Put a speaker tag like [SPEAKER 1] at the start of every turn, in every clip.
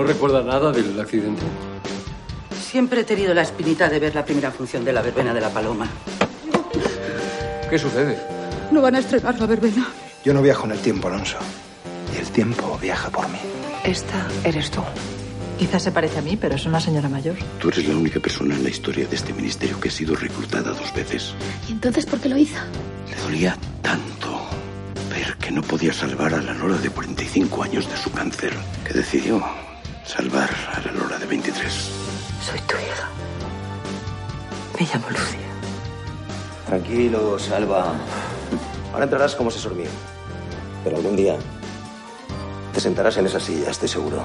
[SPEAKER 1] ¿No recuerda nada del accidente?
[SPEAKER 2] Siempre he tenido la espinita de ver la primera función de la verbena de la paloma.
[SPEAKER 1] ¿Qué sucede?
[SPEAKER 2] No van a estrenar la verbena.
[SPEAKER 3] Yo no viajo en el tiempo, Alonso. Y el tiempo viaja por mí.
[SPEAKER 4] Esta eres tú. Quizás se parece a mí, pero es una señora mayor.
[SPEAKER 5] Tú eres la única persona en la historia de este ministerio que ha sido reclutada dos veces.
[SPEAKER 6] ¿Y entonces por qué lo hizo?
[SPEAKER 5] Le dolía tanto ver que no podía salvar a la Lora de 45 años de su cáncer que decidió salvar a la Lora de 23.
[SPEAKER 4] Soy tu hija. Me llamo Lucia.
[SPEAKER 7] Tranquilo, Salva. Ahora entrarás como asesor mío. Pero algún día te sentarás en esa silla, estoy seguro.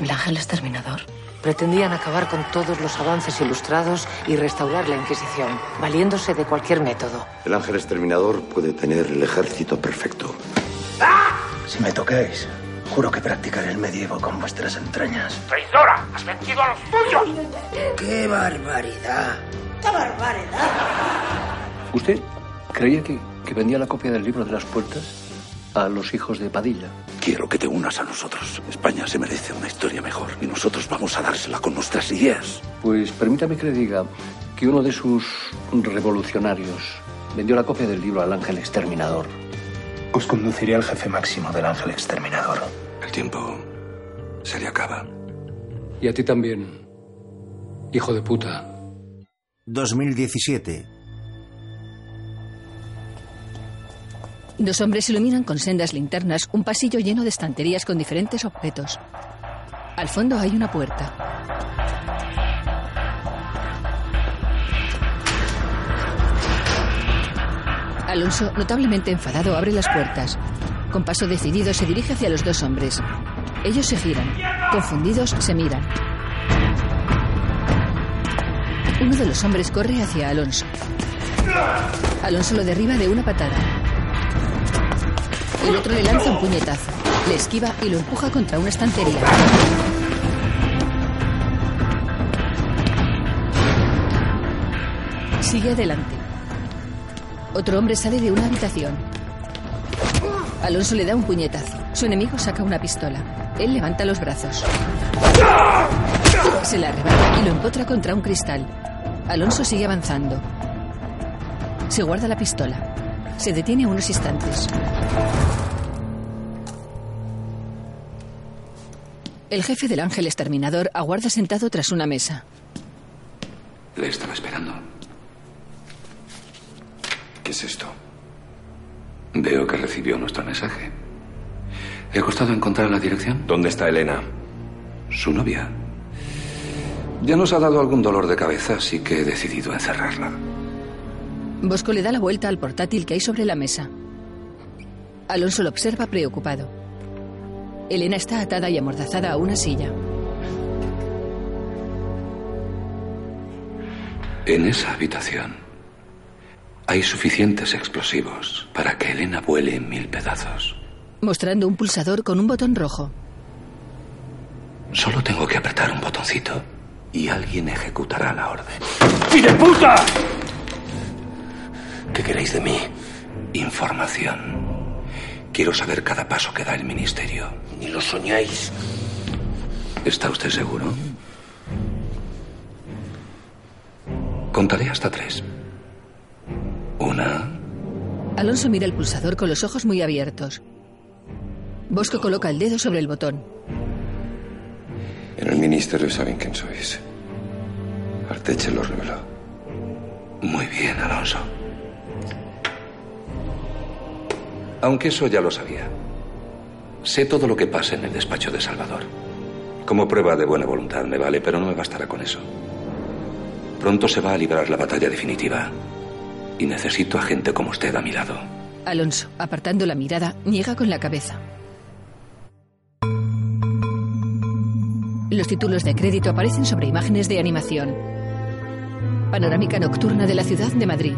[SPEAKER 4] El ángel exterminador. Pretendían acabar con todos los avances ilustrados y restaurar la Inquisición, valiéndose de cualquier método.
[SPEAKER 5] El ángel exterminador puede tener el ejército perfecto.
[SPEAKER 3] Si me tocáis, juro que practicaré el medievo con vuestras entrañas.
[SPEAKER 8] ¡Traidora! ¡Has vencido a los tuyos!
[SPEAKER 7] ¡Qué barbaridad!
[SPEAKER 2] ¡Qué barbaridad!
[SPEAKER 1] ¿Usted creía que, que vendía la copia del libro de las puertas a los hijos de Padilla?
[SPEAKER 5] Quiero que te unas a nosotros. España se merece una historia mejor y nosotros vamos a dársela con nuestras ideas.
[SPEAKER 1] Pues permítame que le diga que uno de sus revolucionarios vendió la copia del libro al ángel exterminador.
[SPEAKER 3] Os conduciré al jefe máximo del ángel exterminador.
[SPEAKER 5] El tiempo se le acaba.
[SPEAKER 1] Y a ti también, hijo de puta.
[SPEAKER 9] 2017.
[SPEAKER 10] Dos hombres iluminan con sendas linternas un pasillo lleno de estanterías con diferentes objetos. Al fondo hay una puerta. Alonso, notablemente enfadado, abre las puertas. Con paso decidido se dirige hacia los dos hombres. Ellos se giran. Confundidos, se miran. Uno de los hombres corre hacia Alonso. Alonso lo derriba de una patada. El otro le lanza un puñetazo. Le esquiva y lo empuja contra una estantería. Sigue adelante. Otro hombre sale de una habitación. Alonso le da un puñetazo. Su enemigo saca una pistola. Él levanta los brazos. Se la arrebata y lo empotra contra un cristal. Alonso sigue avanzando. Se guarda la pistola. Se detiene unos instantes. El jefe del ángel exterminador aguarda sentado tras una mesa.
[SPEAKER 5] Le estaba esperando. ¿Qué es esto? Veo que recibió nuestro mensaje. ¿Le ha costado encontrar la dirección?
[SPEAKER 7] ¿Dónde está Elena?
[SPEAKER 5] Su novia. Ya nos ha dado algún dolor de cabeza, así que he decidido encerrarla.
[SPEAKER 10] Bosco le da la vuelta al portátil que hay sobre la mesa. Alonso lo observa preocupado. Elena está atada y amordazada a una silla.
[SPEAKER 5] En esa habitación hay suficientes explosivos para que Elena vuele en mil pedazos.
[SPEAKER 10] Mostrando un pulsador con un botón rojo.
[SPEAKER 5] Solo tengo que apretar un botoncito y alguien ejecutará la orden.
[SPEAKER 8] ¡Y de puta!
[SPEAKER 5] ¿Qué queréis de mí? Información. Quiero saber cada paso que da el ministerio.
[SPEAKER 7] Ni lo soñáis.
[SPEAKER 5] ¿Está usted seguro? Contaré hasta tres. Una.
[SPEAKER 10] Alonso mira el pulsador con los ojos muy abiertos. Bosco coloca el dedo sobre el botón.
[SPEAKER 5] En el ministerio saben quién sois. Arteche lo reveló. Muy bien, Alonso. Aunque eso ya lo sabía. Sé todo lo que pasa en el despacho de Salvador. Como prueba de buena voluntad me vale, pero no me bastará con eso. Pronto se va a librar la batalla definitiva. Y necesito a gente como usted a mi lado.
[SPEAKER 10] Alonso, apartando la mirada, niega con la cabeza. Los títulos de crédito aparecen sobre imágenes de animación. Panorámica nocturna de la ciudad de Madrid.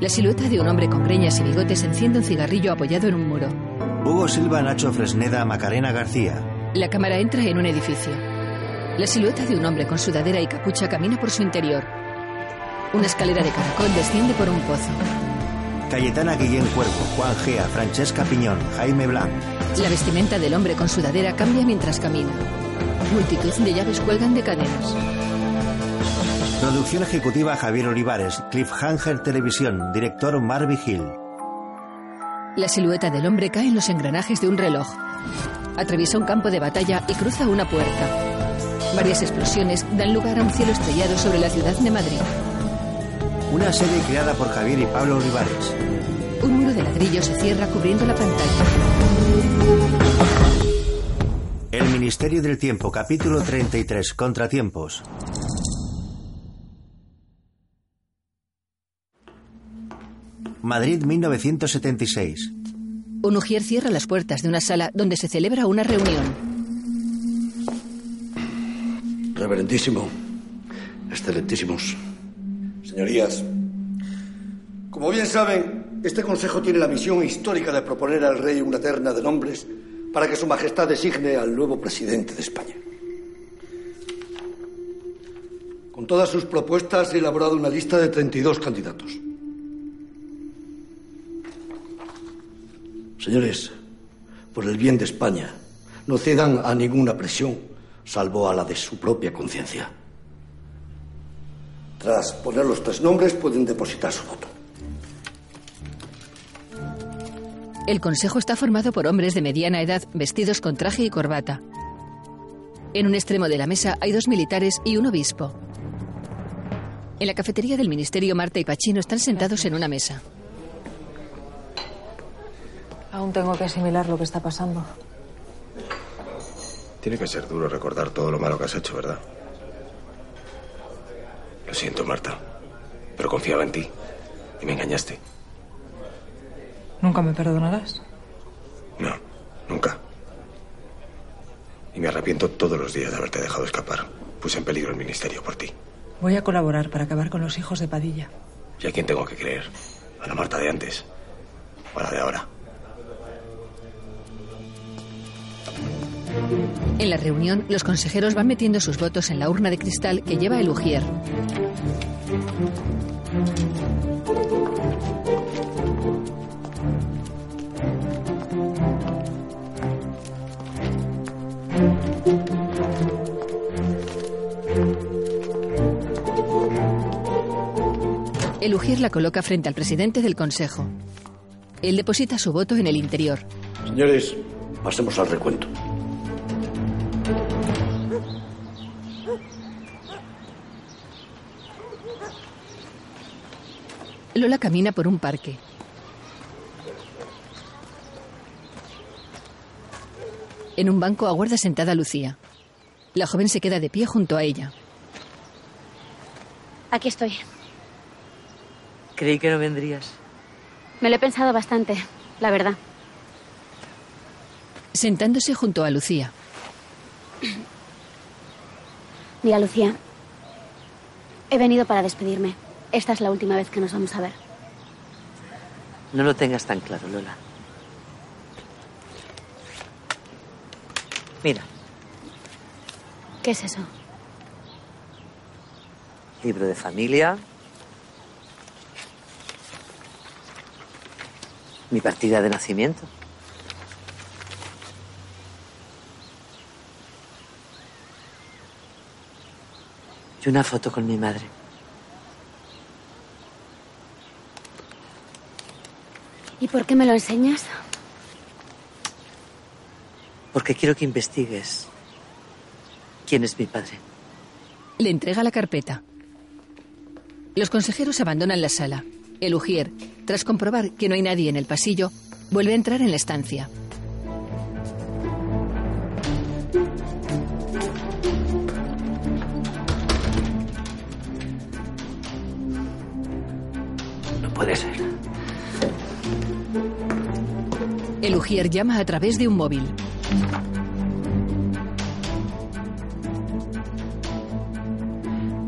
[SPEAKER 10] La silueta de un hombre con greñas y bigotes enciende un cigarrillo apoyado en un muro.
[SPEAKER 9] Hugo Silva, Nacho Fresneda, Macarena García.
[SPEAKER 10] La cámara entra en un edificio. La silueta de un hombre con sudadera y capucha camina por su interior. Una escalera de caracol desciende por un pozo.
[SPEAKER 9] Cayetana Guillén Cuervo, Juan Gea, Francesca Piñón, Jaime Blanc.
[SPEAKER 10] La vestimenta del hombre con sudadera cambia mientras camina. Multitud de llaves cuelgan de cadenas.
[SPEAKER 9] Producción ejecutiva Javier Olivares, Cliffhanger Televisión, director Marvin Hill.
[SPEAKER 10] La silueta del hombre cae en los engranajes de un reloj. Atraviesa un campo de batalla y cruza una puerta. Varias explosiones dan lugar a un cielo estrellado sobre la ciudad de Madrid.
[SPEAKER 9] Una serie creada por Javier y Pablo Olivares.
[SPEAKER 10] Un muro de ladrillo se cierra cubriendo la pantalla.
[SPEAKER 9] El Ministerio del Tiempo, capítulo 33, Contratiempos. Madrid 1976.
[SPEAKER 10] Un ujier cierra las puertas de una sala donde se celebra una reunión.
[SPEAKER 6] Reverendísimo, excelentísimos, señorías, como bien saben, este Consejo tiene la misión histórica de proponer al rey una terna de nombres para que Su Majestad designe al nuevo presidente de España. Con todas sus propuestas he elaborado una lista de 32 candidatos. Señores, por el bien de España, no cedan a ninguna presión, salvo a la de su propia conciencia. Tras poner los tres nombres, pueden depositar su voto.
[SPEAKER 10] El consejo está formado por hombres de mediana edad vestidos con traje y corbata. En un extremo de la mesa hay dos militares y un obispo. En la cafetería del ministerio, Marta y Pachino están sentados en una mesa.
[SPEAKER 11] Aún tengo que asimilar lo que está pasando.
[SPEAKER 7] Tiene que ser duro recordar todo lo malo que has hecho, ¿verdad? Lo siento, Marta. Pero confiaba en ti. Y me engañaste.
[SPEAKER 11] ¿Nunca me perdonarás?
[SPEAKER 7] No, nunca. Y me arrepiento todos los días de haberte dejado escapar. Puse en peligro el ministerio por ti.
[SPEAKER 11] Voy a colaborar para acabar con los hijos de Padilla.
[SPEAKER 7] ¿Y a quién tengo que creer? ¿A la Marta de antes? ¿O a la de ahora?
[SPEAKER 10] En la reunión, los consejeros van metiendo sus votos en la urna de cristal que lleva el ujier. El ujier la coloca frente al presidente del consejo. Él deposita su voto en el interior.
[SPEAKER 6] Señores, pasemos al recuento.
[SPEAKER 10] Lola camina por un parque. En un banco aguarda sentada Lucía. La joven se queda de pie junto a ella.
[SPEAKER 12] Aquí estoy.
[SPEAKER 13] Creí que no vendrías.
[SPEAKER 12] Me lo he pensado bastante, la verdad.
[SPEAKER 10] Sentándose junto a Lucía.
[SPEAKER 12] Mira, Lucía. He venido para despedirme. Esta es la última vez que nos vamos a ver.
[SPEAKER 13] No lo tengas tan claro, Lola. Mira,
[SPEAKER 12] ¿Qué es eso?
[SPEAKER 13] libro de familia. Mi partida de nacimiento. Y una foto con mi madre.
[SPEAKER 12] ¿Y por qué me lo enseñas?
[SPEAKER 13] Porque quiero que investigues quién es mi padre.
[SPEAKER 10] Le entrega la carpeta. Los consejeros abandonan la sala. El ujier, tras comprobar que no hay nadie en el pasillo, vuelve a entrar en la estancia. El ujier llama a través de un móvil.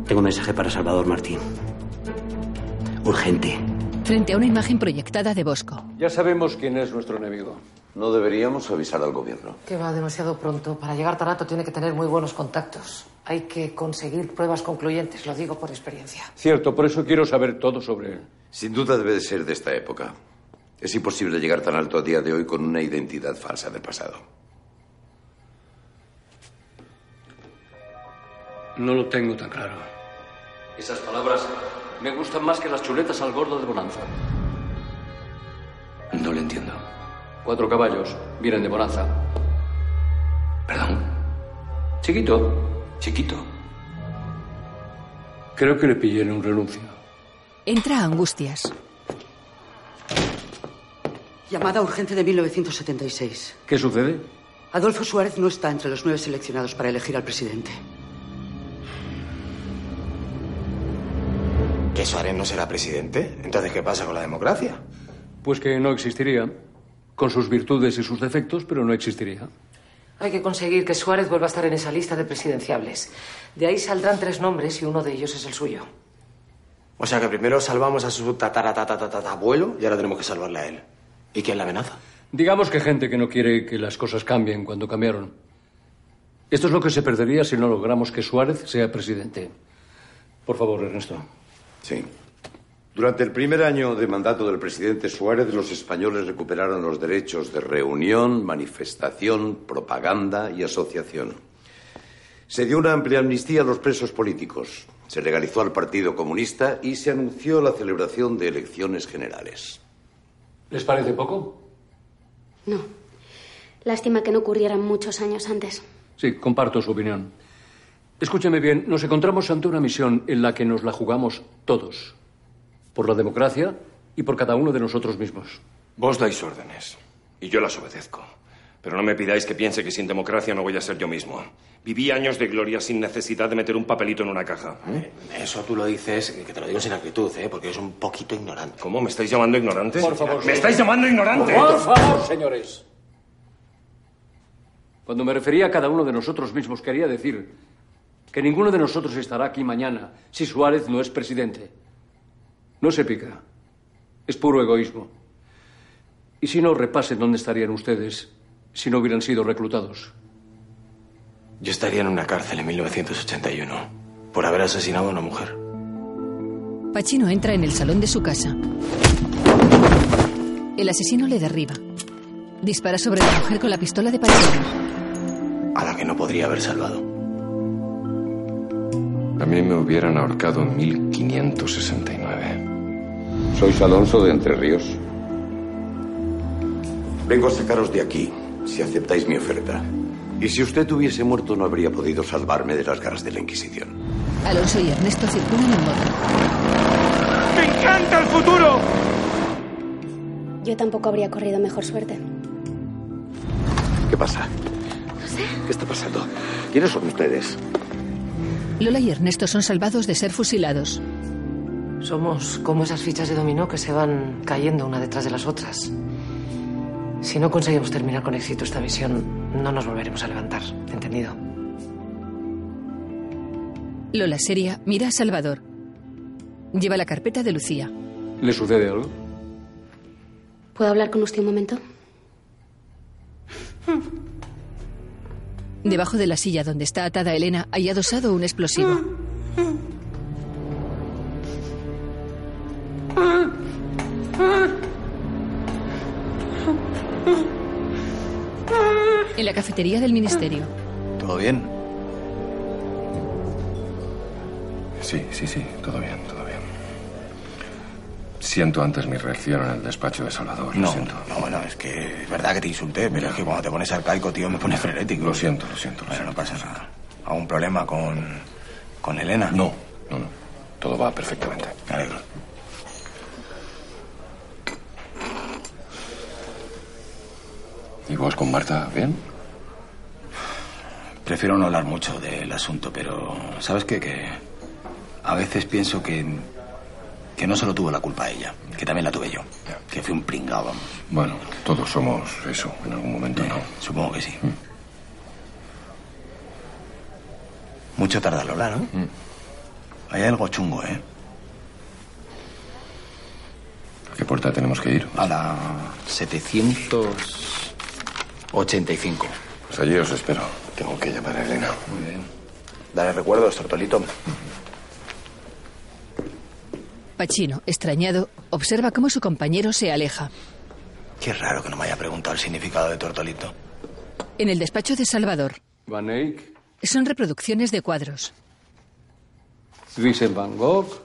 [SPEAKER 1] Tengo un mensaje para Salvador Martín. Urgente.
[SPEAKER 10] Frente a una imagen proyectada de Bosco.
[SPEAKER 14] Ya sabemos quién es nuestro enemigo.
[SPEAKER 15] No deberíamos avisar al gobierno.
[SPEAKER 4] Que va demasiado pronto. Para llegar tan alto tiene que tener muy buenos contactos. Hay que conseguir pruebas concluyentes, lo digo por experiencia.
[SPEAKER 14] Cierto, por eso quiero saber todo sobre él.
[SPEAKER 15] Sin duda debe de ser de esta época. Es imposible llegar tan alto a día de hoy con una identidad falsa del pasado.
[SPEAKER 1] No lo tengo tan claro. Esas palabras me gustan más que las chuletas al gordo de Bonanza.
[SPEAKER 5] No le entiendo.
[SPEAKER 1] Cuatro caballos vienen de Bonanza.
[SPEAKER 5] ¿Perdón?
[SPEAKER 1] Chiquito.
[SPEAKER 5] Chiquito.
[SPEAKER 1] Creo que le pillé en un renuncio.
[SPEAKER 10] Entra a Angustias.
[SPEAKER 2] Llamada urgente de 1976.
[SPEAKER 1] ¿Qué sucede?
[SPEAKER 2] Adolfo Suárez no está entre los nueve seleccionados para elegir al presidente.
[SPEAKER 16] ¿Que Suárez no será presidente? Entonces, ¿qué pasa con la democracia?
[SPEAKER 1] Pues que no existiría. Con sus virtudes y sus defectos, pero no existiría.
[SPEAKER 4] Hay que conseguir que Suárez vuelva a estar en esa lista de presidenciables. De ahí saldrán tres nombres y uno de ellos es el suyo.
[SPEAKER 16] O sea que primero salvamos a su tataratatatabuelo y ahora tenemos que salvarle a él. ¿Y quién la amenaza?
[SPEAKER 1] Digamos que gente que no quiere que las cosas cambien cuando cambiaron. Esto es lo que se perdería si no logramos que Suárez sea presidente. Por favor, Ernesto.
[SPEAKER 15] Sí. Durante el primer año de mandato del presidente Suárez, los españoles recuperaron los derechos de reunión, manifestación, propaganda y asociación. Se dio una amplia amnistía a los presos políticos, se legalizó al Partido Comunista y se anunció la celebración de elecciones generales.
[SPEAKER 1] ¿Les parece poco?
[SPEAKER 12] No. Lástima que no ocurrieran muchos años antes.
[SPEAKER 1] Sí, comparto su opinión. Escúcheme bien, nos encontramos ante una misión en la que nos la jugamos todos. Por la democracia y por cada uno de nosotros mismos.
[SPEAKER 17] Vos dais órdenes y yo las obedezco. Pero no me pidáis que piense que sin democracia no voy a ser yo mismo. Viví años de gloria sin necesidad de meter un papelito en una caja.
[SPEAKER 16] Eso tú lo dices, que te lo digo sin actitud, ¿eh? Porque es un poquito ignorante.
[SPEAKER 17] ¿Cómo? ¿Me estáis llamando ignorante?
[SPEAKER 1] Por favor.
[SPEAKER 17] ¿Me estáis llamando ignorante?
[SPEAKER 1] Por favor, señores. Cuando me refería a cada uno de nosotros mismos, quería decir que ninguno de nosotros estará aquí mañana si Suárez no es presidente. No se pica. Es puro egoísmo. Y si no, repasen dónde estarían ustedes si no hubieran sido reclutados.
[SPEAKER 16] Yo estaría en una cárcel en 1981 por haber asesinado a una mujer.
[SPEAKER 10] Pachino entra en el salón de su casa. El asesino le derriba. Dispara sobre la mujer con la pistola de Pachino.
[SPEAKER 16] A la que no podría haber salvado.
[SPEAKER 17] A mí me hubieran ahorcado en 1569.
[SPEAKER 15] Sois Alonso de Entre Ríos. Vengo a sacaros de aquí, si aceptáis mi oferta. Y si usted hubiese muerto, no habría podido salvarme de las garras de la Inquisición.
[SPEAKER 10] Alonso y Ernesto circulan en moto.
[SPEAKER 8] ¡Me encanta el futuro!
[SPEAKER 12] Yo tampoco habría corrido mejor suerte.
[SPEAKER 15] ¿Qué pasa?
[SPEAKER 12] No sé.
[SPEAKER 15] ¿Qué está pasando? ¿Quiénes son ustedes?
[SPEAKER 10] Lola y Ernesto son salvados de ser fusilados.
[SPEAKER 4] Somos como esas fichas de dominó que se van cayendo una detrás de las otras. Si no conseguimos terminar con éxito esta misión, no nos volveremos a levantar. ¿Entendido?
[SPEAKER 10] Lola, seria, mira a Salvador. Lleva la carpeta de Lucía.
[SPEAKER 1] ¿Le sucede algo?
[SPEAKER 12] ¿Puedo hablar con usted un momento?
[SPEAKER 10] Debajo de la silla donde está atada Elena hay adosado un explosivo. En la cafetería del ministerio.
[SPEAKER 16] ¿Todo bien?
[SPEAKER 17] Sí, sí, sí, todo bien, todo bien. Siento antes mi reacción en el despacho de Salvador. Lo
[SPEAKER 16] No,
[SPEAKER 17] siento.
[SPEAKER 16] no, bueno, es que es verdad que te insulté, pero es que cuando te pones arcaico, tío, me pones frenético.
[SPEAKER 17] Lo siento, lo siento.
[SPEAKER 16] Bueno, no pasa nada. ¿Algún problema con, con Elena?
[SPEAKER 17] No, no, no. Todo va perfectamente.
[SPEAKER 16] Me alegro.
[SPEAKER 17] ¿Y vos con Marta, bien?
[SPEAKER 16] Prefiero no hablar mucho del asunto, pero ¿sabes qué? Que a veces pienso que, que no solo tuvo la culpa ella, que también la tuve yo. Que fui un pringao, vamos.
[SPEAKER 17] Bueno, todos somos eso en algún momento, ¿no?
[SPEAKER 16] Supongo que sí. Mucho tarda Lola, ¿no? Hay algo chungo, ¿eh?
[SPEAKER 17] ¿A qué puerta tenemos que ir?
[SPEAKER 16] A la 785.
[SPEAKER 17] Pues allí os espero. Tengo que llamar a Elena.
[SPEAKER 16] Muy bien. Dale recuerdos, Tortolito.
[SPEAKER 10] Pachino, extrañado, observa cómo su compañero se aleja.
[SPEAKER 16] Qué raro que no me haya preguntado el significado de Tortolito.
[SPEAKER 10] En el despacho de Salvador.
[SPEAKER 1] Van Eyck,
[SPEAKER 10] Son reproducciones de cuadros.
[SPEAKER 1] Vincent Van Gogh,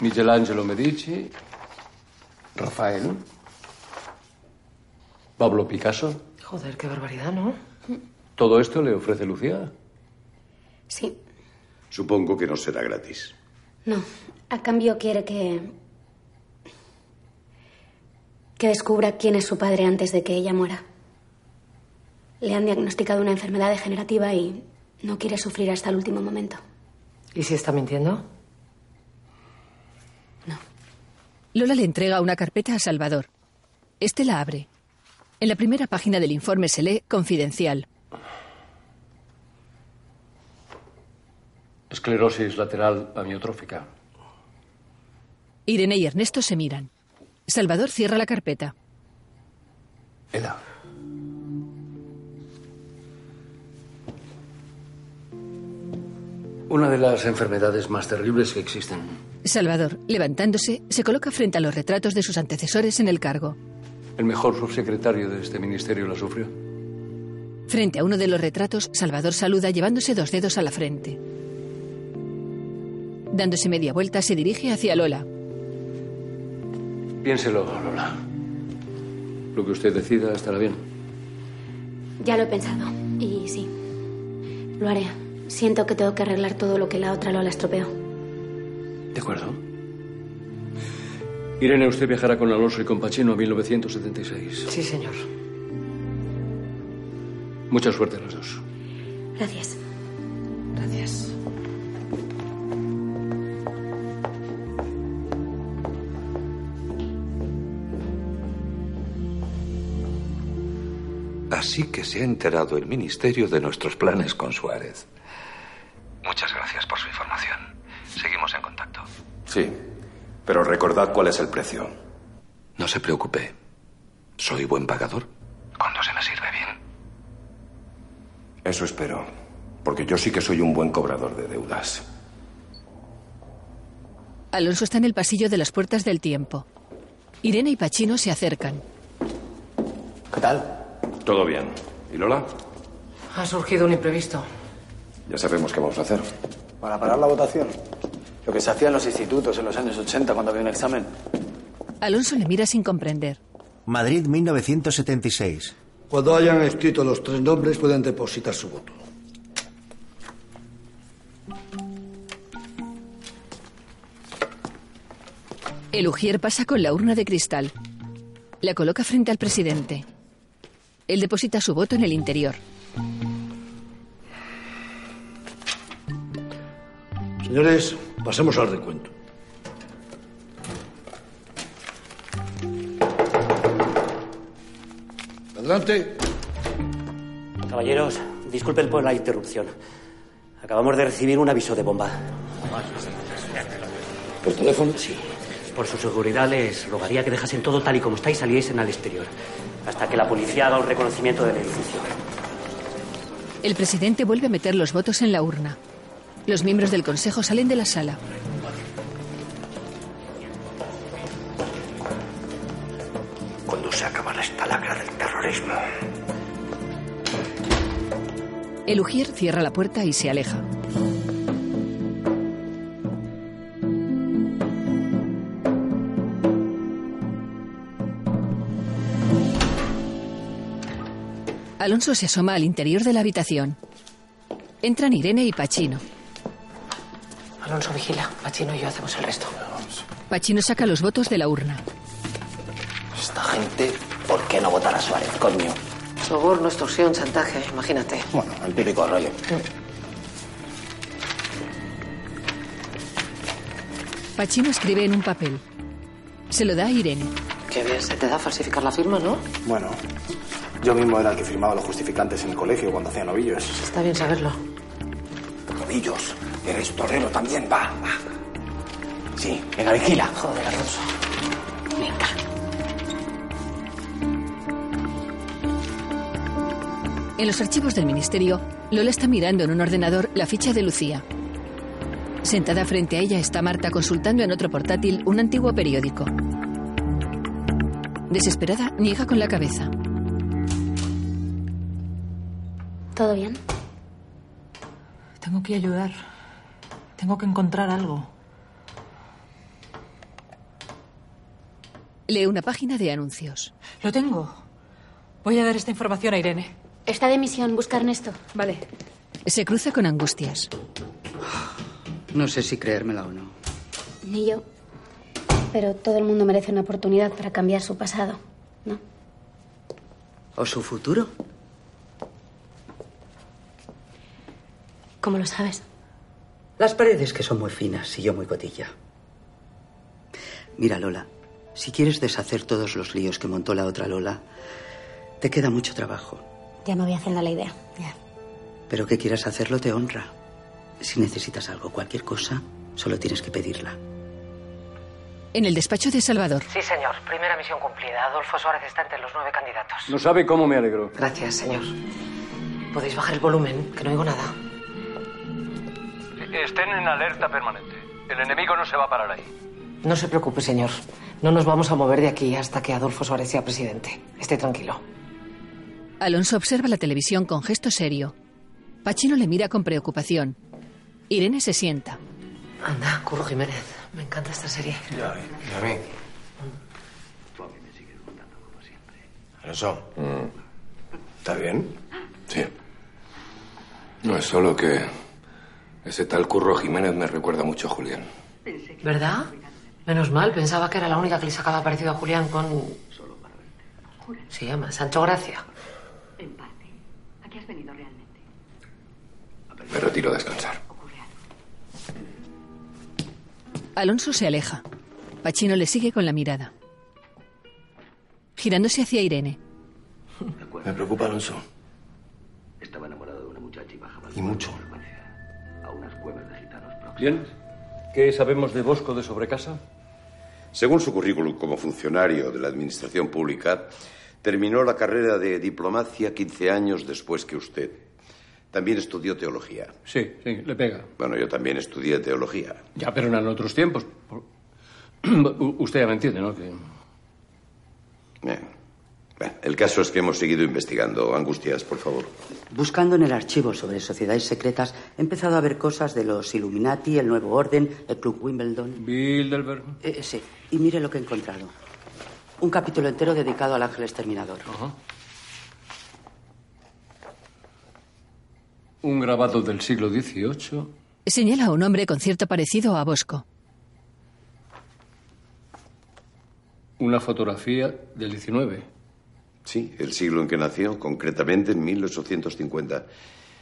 [SPEAKER 1] Michelangelo Medici, Rafael, Pablo Picasso.
[SPEAKER 4] Joder, qué barbaridad, ¿no?
[SPEAKER 1] ¿Todo esto le ofrece Lucía?
[SPEAKER 12] Sí.
[SPEAKER 15] Supongo que no será gratis.
[SPEAKER 12] No. A cambio quiere que... que descubra quién es su padre antes de que ella muera. Le han diagnosticado una enfermedad degenerativa y no quiere sufrir hasta el último momento.
[SPEAKER 4] ¿Y si está mintiendo?
[SPEAKER 10] Lola le entrega una carpeta a Salvador. Este la abre. En la primera página del informe se lee Confidencial.
[SPEAKER 1] Esclerosis lateral amiotrófica.
[SPEAKER 10] Irene y Ernesto se miran. Salvador cierra la carpeta.
[SPEAKER 1] Ela. Una de las enfermedades más terribles que existen.
[SPEAKER 10] Salvador, levantándose, se coloca frente a los retratos de sus antecesores en el cargo.
[SPEAKER 1] El mejor subsecretario de este ministerio la sufrió.
[SPEAKER 10] Frente a uno de los retratos, Salvador saluda llevándose dos dedos a la frente. Dándose media vuelta, se dirige hacia Lola.
[SPEAKER 1] Piénselo, Lola. Lo que usted decida estará bien.
[SPEAKER 12] Ya lo he pensado. Y sí. Lo haré. Siento que tengo que arreglar todo lo que la otra Lola estropeó.
[SPEAKER 1] De acuerdo. Irene, usted viajará con Alonso y con Pachino a 1976.
[SPEAKER 4] Sí, señor.
[SPEAKER 1] Mucha suerte a los dos.
[SPEAKER 12] Gracias.
[SPEAKER 4] Gracias.
[SPEAKER 5] Así que se ha enterado el ministerio de nuestros planes con Suárez. Muchas gracias por su información. Seguimos en contacto.
[SPEAKER 17] Sí, pero recordad cuál es el precio.
[SPEAKER 5] No se preocupe. Soy buen pagador. Cuando se me sirve bien.
[SPEAKER 17] Eso espero, porque yo sí que soy un buen cobrador de deudas.
[SPEAKER 10] Alonso está en el pasillo de las puertas del tiempo. Irene y Pachino se acercan.
[SPEAKER 16] ¿Qué tal?
[SPEAKER 17] Todo bien. ¿Y Lola?
[SPEAKER 4] Ha surgido un imprevisto.
[SPEAKER 17] Ya sabemos qué vamos a hacer.
[SPEAKER 16] Para parar la votación. Lo que se hacía en los institutos en los años 80 cuando había un examen.
[SPEAKER 10] Alonso le mira sin comprender.
[SPEAKER 9] Madrid 1976.
[SPEAKER 6] Cuando hayan escrito los tres nombres pueden depositar su voto.
[SPEAKER 10] El ujier pasa con la urna de cristal. La coloca frente al presidente. Él deposita su voto en el interior.
[SPEAKER 6] Señores, pasemos al recuento. Adelante.
[SPEAKER 18] Caballeros, disculpen por la interrupción. Acabamos de recibir un aviso de bomba.
[SPEAKER 6] ¿Por teléfono?
[SPEAKER 18] Sí. Por su seguridad les rogaría que dejasen todo tal y como está y saliesen al exterior. Hasta que la policía haga un reconocimiento del edificio.
[SPEAKER 10] El presidente vuelve a meter los votos en la urna. Los miembros del consejo salen de la sala.
[SPEAKER 3] Cuando se acabará esta lacra del terrorismo.
[SPEAKER 10] El ujier cierra la puerta y se aleja. Alonso se asoma al interior de la habitación. Entran Irene y Pachino.
[SPEAKER 4] Alonso, vigila. Pachino y yo hacemos el resto.
[SPEAKER 10] Pachino saca los votos de la urna.
[SPEAKER 18] Esta gente, ¿por qué no votar a Suárez, coño?
[SPEAKER 4] Soborno, extorsión, chantaje, imagínate.
[SPEAKER 16] Bueno, el típico rollo.
[SPEAKER 10] Pachino escribe en un papel. Se lo da a Irene.
[SPEAKER 4] Qué bien se te da falsificar la firma, ¿no?
[SPEAKER 16] Bueno, yo mismo era el que firmaba los justificantes en el colegio cuando hacía novillos.
[SPEAKER 4] Está bien saberlo.
[SPEAKER 16] Novillos, eres torero también, va, va. Sí, venga, vigila.
[SPEAKER 4] Joder, Alonso.
[SPEAKER 12] Venga.
[SPEAKER 10] En los archivos del ministerio, Lola está mirando en un ordenador la ficha de Lucía. Sentada frente a ella está Marta consultando en otro portátil un antiguo periódico. Desesperada, niega con la cabeza.
[SPEAKER 12] ¿Todo bien?
[SPEAKER 11] Tengo que ayudar. Tengo que encontrar algo.
[SPEAKER 10] Lee una página de anuncios.
[SPEAKER 11] Lo tengo. Voy a dar esta información a Irene.
[SPEAKER 12] Está de misión buscar Ernesto.
[SPEAKER 11] Vale.
[SPEAKER 10] Se cruza con angustias.
[SPEAKER 2] No sé si creérmela o no.
[SPEAKER 12] Ni yo. Pero todo el mundo merece una oportunidad para cambiar su pasado, ¿no?
[SPEAKER 2] ¿O su futuro?
[SPEAKER 12] ¿Cómo lo sabes?
[SPEAKER 2] Las paredes que son muy finas y yo muy cotilla. Mira, Lola, si quieres deshacer todos los líos que montó la otra Lola, te queda mucho trabajo.
[SPEAKER 12] Ya me voy haciendo la idea.
[SPEAKER 2] Pero que quieras hacerlo te honra. Si necesitas algo, cualquier cosa, solo tienes que pedirla.
[SPEAKER 10] En el despacho de Salvador.
[SPEAKER 4] Sí, señor. Primera misión cumplida. Adolfo Suárez está entre los nueve candidatos.
[SPEAKER 1] No sabe cómo me alegro.
[SPEAKER 4] Gracias, señor. ¿Podéis bajar el volumen? Que no oigo nada.
[SPEAKER 1] Estén en alerta permanente. El enemigo no se va a parar ahí.
[SPEAKER 4] No se preocupe, señor. No nos vamos a mover de aquí hasta que Adolfo Suárez sea presidente. Esté tranquilo.
[SPEAKER 10] Alonso observa la televisión con gesto serio. Pachino le mira con preocupación. Irene se sienta.
[SPEAKER 4] Anda, Curro Jiménez. Me encanta esta serie.
[SPEAKER 17] Ya, y a mí. Alonso. ¿Está bien?
[SPEAKER 5] Sí. No es solo que ese tal Curro Jiménez me recuerda mucho a Julián.
[SPEAKER 4] ¿Verdad? Menos mal, pensaba que era la única que le sacaba parecido a Julián con... Se llama Sancho Gracia.
[SPEAKER 19] En parte. ¿A qué has venido realmente?
[SPEAKER 5] Me retiro a descansar.
[SPEAKER 10] Alonso se aleja. Pachino le sigue con la mirada. Girándose hacia Irene.
[SPEAKER 17] Me preocupa Alonso.
[SPEAKER 7] Estaba enamorado de una muchacha y bajaba
[SPEAKER 17] Y mucho.
[SPEAKER 1] Bien. ¿Qué sabemos de Bosco de Sobrecasa?
[SPEAKER 15] Según su currículum como funcionario de la Administración Pública, terminó la carrera de diplomacia 15 años después que usted. También estudió teología.
[SPEAKER 1] Sí, sí, le pega.
[SPEAKER 15] Bueno, yo también estudié teología.
[SPEAKER 1] Ya, pero eran otros tiempos. Usted ya me entiende, ¿no? Que...
[SPEAKER 15] Bien. Bueno, el caso es que hemos seguido investigando. Angustias, por favor.
[SPEAKER 2] Buscando en el archivo sobre sociedades secretas, he empezado a ver cosas de los Illuminati, el Nuevo Orden, el Club Wimbledon.
[SPEAKER 1] Bilderberg.
[SPEAKER 2] Eh, sí, y mire lo que he encontrado. Un capítulo entero dedicado al ángel exterminador.
[SPEAKER 1] Un grabado del siglo XVIII.
[SPEAKER 10] Señala a un hombre con cierto parecido a Bosco.
[SPEAKER 1] Una fotografía del XIX.
[SPEAKER 15] Sí, el siglo en que nació, concretamente en 1850.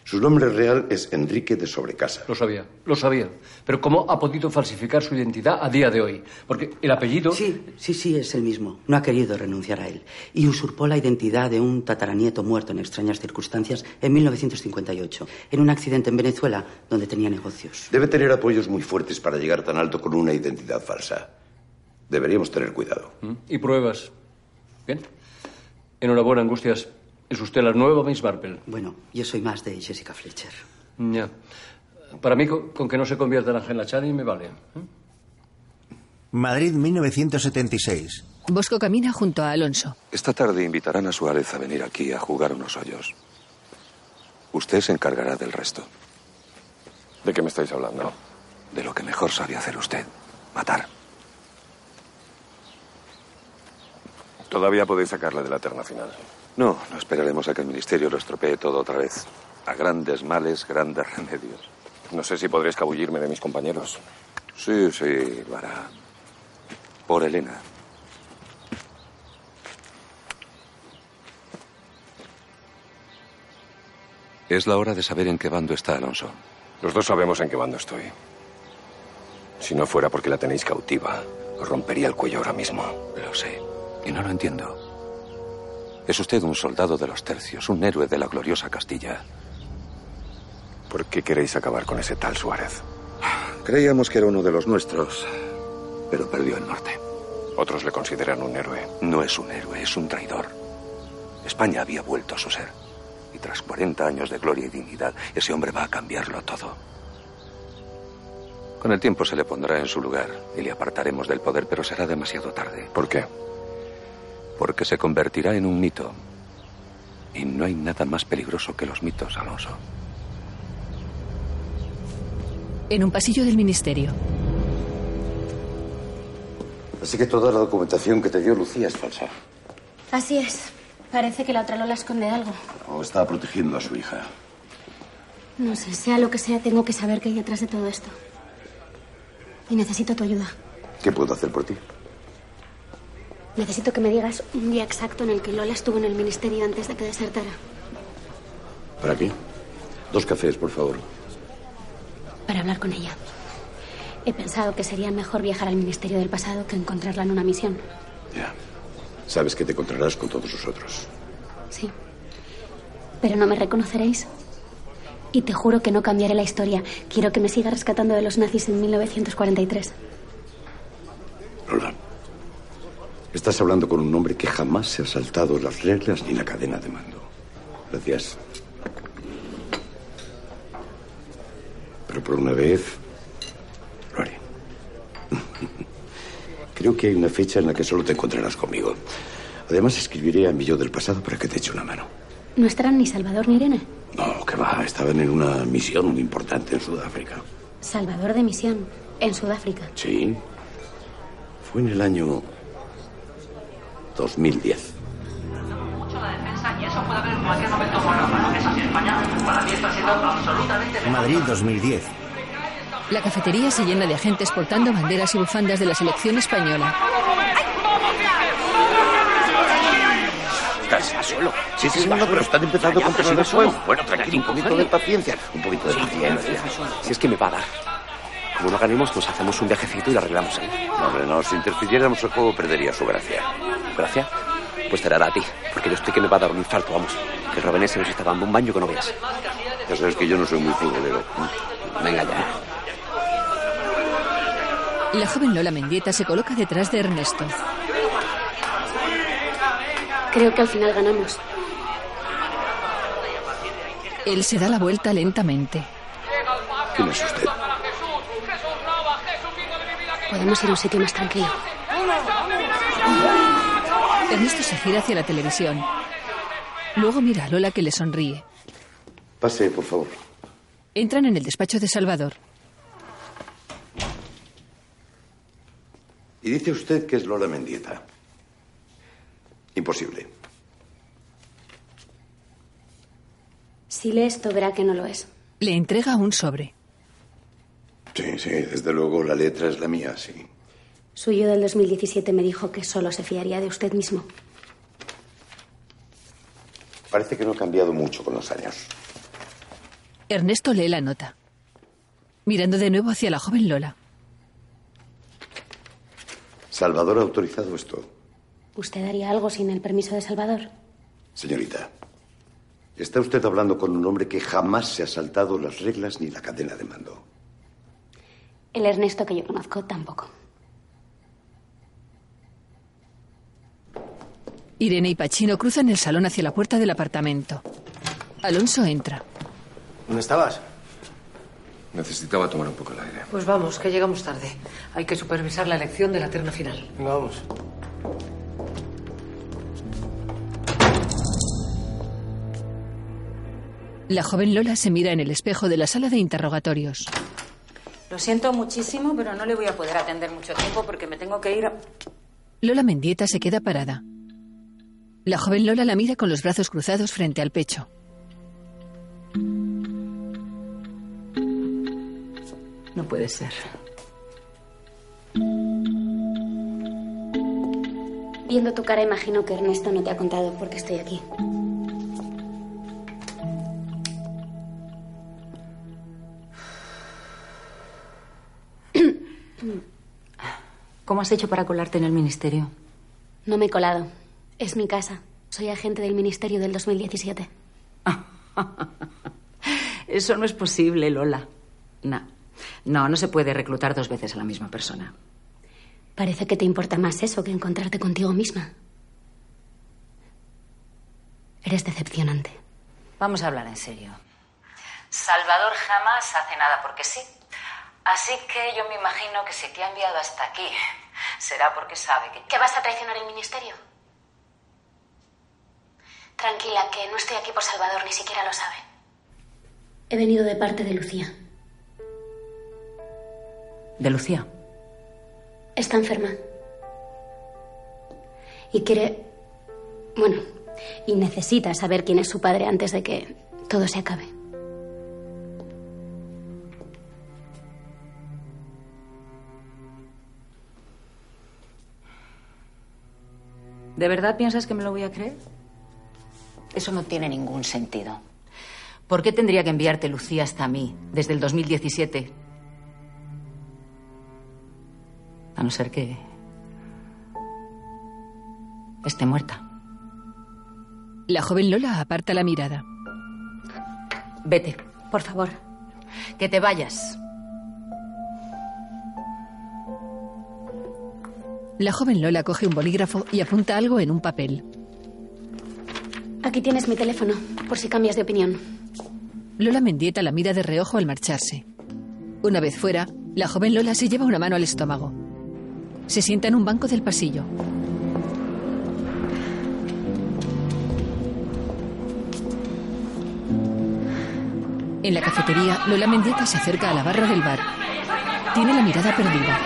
[SPEAKER 15] Su nombre real es Enrique de Sobrecasa.
[SPEAKER 1] Lo sabía, lo sabía. Pero ¿cómo ha podido falsificar su identidad a día de hoy? Porque el apellido...
[SPEAKER 2] Sí, sí, sí, es el mismo. No ha querido renunciar a él. Y usurpó la identidad de un tataranieto muerto en extrañas circunstancias en 1958, en un accidente en Venezuela donde tenía negocios.
[SPEAKER 15] Debe tener apoyos muy fuertes para llegar tan alto con una identidad falsa. Deberíamos tener cuidado.
[SPEAKER 1] ¿Mm? Y pruebas. Bien. Enhorabuena, Angustias. Es usted la nueva Miss Marple.
[SPEAKER 2] Bueno, yo soy más de Jessica Fletcher.
[SPEAKER 1] Ya. Para mí, con, con que no se convierta en Ángela Chani, me vale.
[SPEAKER 9] Madrid 1976.
[SPEAKER 10] Bosco camina junto a Alonso.
[SPEAKER 5] Esta tarde invitarán a Suárez a venir aquí a jugar unos hoyos. Usted se encargará del resto.
[SPEAKER 17] ¿De qué me estáis hablando?
[SPEAKER 5] De lo que mejor sabe hacer usted. Matar.
[SPEAKER 17] Todavía podéis sacarle de la terna final.
[SPEAKER 5] No, no esperaremos a que el ministerio lo estropee todo otra vez. A grandes males, grandes remedios.
[SPEAKER 17] No sé si podréis cabullirme de mis compañeros.
[SPEAKER 5] Sí, sí, lo hará. Por Elena. Es la hora de saber en qué bando está Alonso.
[SPEAKER 17] Los dos sabemos en qué bando estoy. Si no fuera porque la tenéis cautiva, os rompería el cuello ahora mismo.
[SPEAKER 5] Lo sé. Y no lo entiendo. Es usted un soldado de los tercios, un héroe de la gloriosa Castilla.
[SPEAKER 17] ¿Por qué queréis acabar con ese tal Suárez?
[SPEAKER 5] Creíamos que era uno de los nuestros, pero perdió el norte.
[SPEAKER 17] Otros le consideran un héroe.
[SPEAKER 5] No es un héroe, es un traidor. España había vuelto a su ser. Y tras 40 años de gloria y dignidad, ese hombre va a cambiarlo todo. Con el tiempo se le pondrá en su lugar y le apartaremos del poder, pero será demasiado tarde.
[SPEAKER 17] ¿Por qué?
[SPEAKER 5] Porque se convertirá en un mito. Y no hay nada más peligroso que los mitos, Alonso.
[SPEAKER 10] En un pasillo del ministerio.
[SPEAKER 15] Así que toda la documentación que te dio Lucía es falsa.
[SPEAKER 12] Así es. Parece que la otra Lola esconde algo.
[SPEAKER 15] O está protegiendo a su hija.
[SPEAKER 12] No sé, sea lo que sea, tengo que saber qué hay detrás de todo esto. Y necesito tu ayuda.
[SPEAKER 15] ¿Qué puedo hacer por ti?
[SPEAKER 12] Necesito que me digas un día exacto en el que Lola estuvo en el ministerio antes de que desertara.
[SPEAKER 15] ¿Para qué? Dos cafés, por favor.
[SPEAKER 12] Para hablar con ella. He pensado que sería mejor viajar al ministerio del pasado que encontrarla en una misión.
[SPEAKER 15] Ya. Sabes que te encontrarás con todos nosotros.
[SPEAKER 12] Sí. Pero no me reconoceréis. Y te juro que no cambiaré la historia. Quiero que me siga rescatando de los nazis en 1943.
[SPEAKER 15] Lola, estás hablando con un hombre que jamás se ha saltado las reglas ni la cadena de mando. Gracias. Pero por una vez lo haré. Creo que hay una fecha en la que solo te encontrarás conmigo. Además, escribiré a mi yo del pasado para que te eche una mano.
[SPEAKER 12] ¿No estarán ni Salvador ni Irene?
[SPEAKER 15] No, que va, estaban en una misión muy importante en Sudáfrica.
[SPEAKER 12] Salvador de misión, en Sudáfrica.
[SPEAKER 15] Sí. Fue en el año 2010.
[SPEAKER 9] Madrid 2010.
[SPEAKER 10] La cafetería se llena de agentes portando banderas y bufandas de la selección española.
[SPEAKER 15] Calma, suelo. Sí, sí, no, pero están empezando a controlar el fuego. Bueno, tranquilo, un poquito de paciencia. Un poquito de paciencia.
[SPEAKER 7] Si es que me va a dar. Como no ganemos, nos hacemos un viajecito y lo arreglamos ahí.
[SPEAKER 15] No, hombre, no. Si interfiriéramos el juego, perdería su gracia.
[SPEAKER 7] ¿Gracia? Pues te dará a ti, porque yo estoy que me va a dar un infarto, vamos. Que Robenés se nos está dando un baño que no veas.
[SPEAKER 15] Ya sabes que yo no soy muy futbolero.
[SPEAKER 7] Venga ya.
[SPEAKER 10] La joven Lola Mendieta se coloca detrás de Ernesto.
[SPEAKER 12] Creo que al final ganamos.
[SPEAKER 10] Él se da la vuelta lentamente.
[SPEAKER 15] ¿Quién es usted?
[SPEAKER 12] Podemos ir a un sitio más tranquilo.
[SPEAKER 10] Ernesto se gira hacia la televisión. Luego mira a Lola que le sonríe.
[SPEAKER 15] Pase, por favor.
[SPEAKER 10] Entran en el despacho de Salvador.
[SPEAKER 15] Y dice usted que es Lola Mendieta. Imposible.
[SPEAKER 12] Si lee esto, verá que no lo es.
[SPEAKER 10] Le entrega un sobre.
[SPEAKER 15] Sí, sí, desde luego la letra es la mía, sí.
[SPEAKER 12] Su yo del 2017 me dijo que solo se fiaría de usted mismo.
[SPEAKER 15] Parece que no ha cambiado mucho con los años.
[SPEAKER 10] Ernesto lee la nota. Mirando de nuevo hacia la joven Lola.
[SPEAKER 15] ¿Salvador ha autorizado esto?
[SPEAKER 12] ¿Usted haría algo sin el permiso de Salvador?
[SPEAKER 15] Señorita, está usted hablando con un hombre que jamás se ha saltado las reglas ni la cadena de mando.
[SPEAKER 12] El Ernesto que yo conozco tampoco.
[SPEAKER 10] Irene y Pachino cruzan el salón hacia la puerta del apartamento. Alonso entra.
[SPEAKER 16] ¿Dónde estabas?
[SPEAKER 17] Necesitaba tomar un poco el aire.
[SPEAKER 4] Pues vamos, que llegamos tarde. Hay que supervisar la elección de la terna final.
[SPEAKER 16] Venga, vamos.
[SPEAKER 10] La joven Lola se mira en el espejo de la sala de interrogatorios.
[SPEAKER 20] Lo siento muchísimo, pero no le voy a poder atender mucho tiempo porque me tengo que ir. A...
[SPEAKER 10] Lola Mendieta se queda parada. La joven Lola la mira con los brazos cruzados frente al pecho.
[SPEAKER 20] No puede ser.
[SPEAKER 12] Viendo tu cara, imagino que Ernesto no te ha contado por qué estoy aquí.
[SPEAKER 20] ¿Cómo has hecho para colarte en el ministerio?
[SPEAKER 12] No me he colado. Es mi casa. Soy agente del ministerio del 2017.
[SPEAKER 20] Eso no es posible, Lola. No. No, no se puede reclutar dos veces a la misma persona.
[SPEAKER 12] Parece que te importa más eso que encontrarte contigo misma. Eres decepcionante.
[SPEAKER 20] Vamos a hablar en serio. Salvador jamás hace nada porque sí. Así que yo me imagino que si te ha enviado hasta aquí, será porque sabe que...
[SPEAKER 12] ¿Que vas a traicionar el ministerio? Tranquila, que no estoy aquí por Salvador, ni siquiera lo sabe. He venido de parte de Lucía.
[SPEAKER 20] ¿De Lucía?
[SPEAKER 12] Está enferma. Y quiere... Bueno, y necesita saber quién es su padre antes de que todo se acabe.
[SPEAKER 20] ¿De verdad piensas que me lo voy a creer? Eso no tiene ningún sentido. ¿Por qué tendría que enviarte Lucía hasta mí desde el 2017? A no ser que esté muerta.
[SPEAKER 10] La joven Lola aparta la mirada.
[SPEAKER 20] Vete, por favor. Que te vayas.
[SPEAKER 10] La joven Lola coge un bolígrafo y apunta algo en un papel.
[SPEAKER 12] Aquí tienes mi teléfono, por si cambias de opinión.
[SPEAKER 10] Lola Mendieta la mira de reojo al marcharse. Una vez fuera, la joven Lola se lleva una mano al estómago. Se sienta en un banco del pasillo. En la cafetería, Lola Mendieta se acerca a la barra del bar. Tiene la mirada perdida.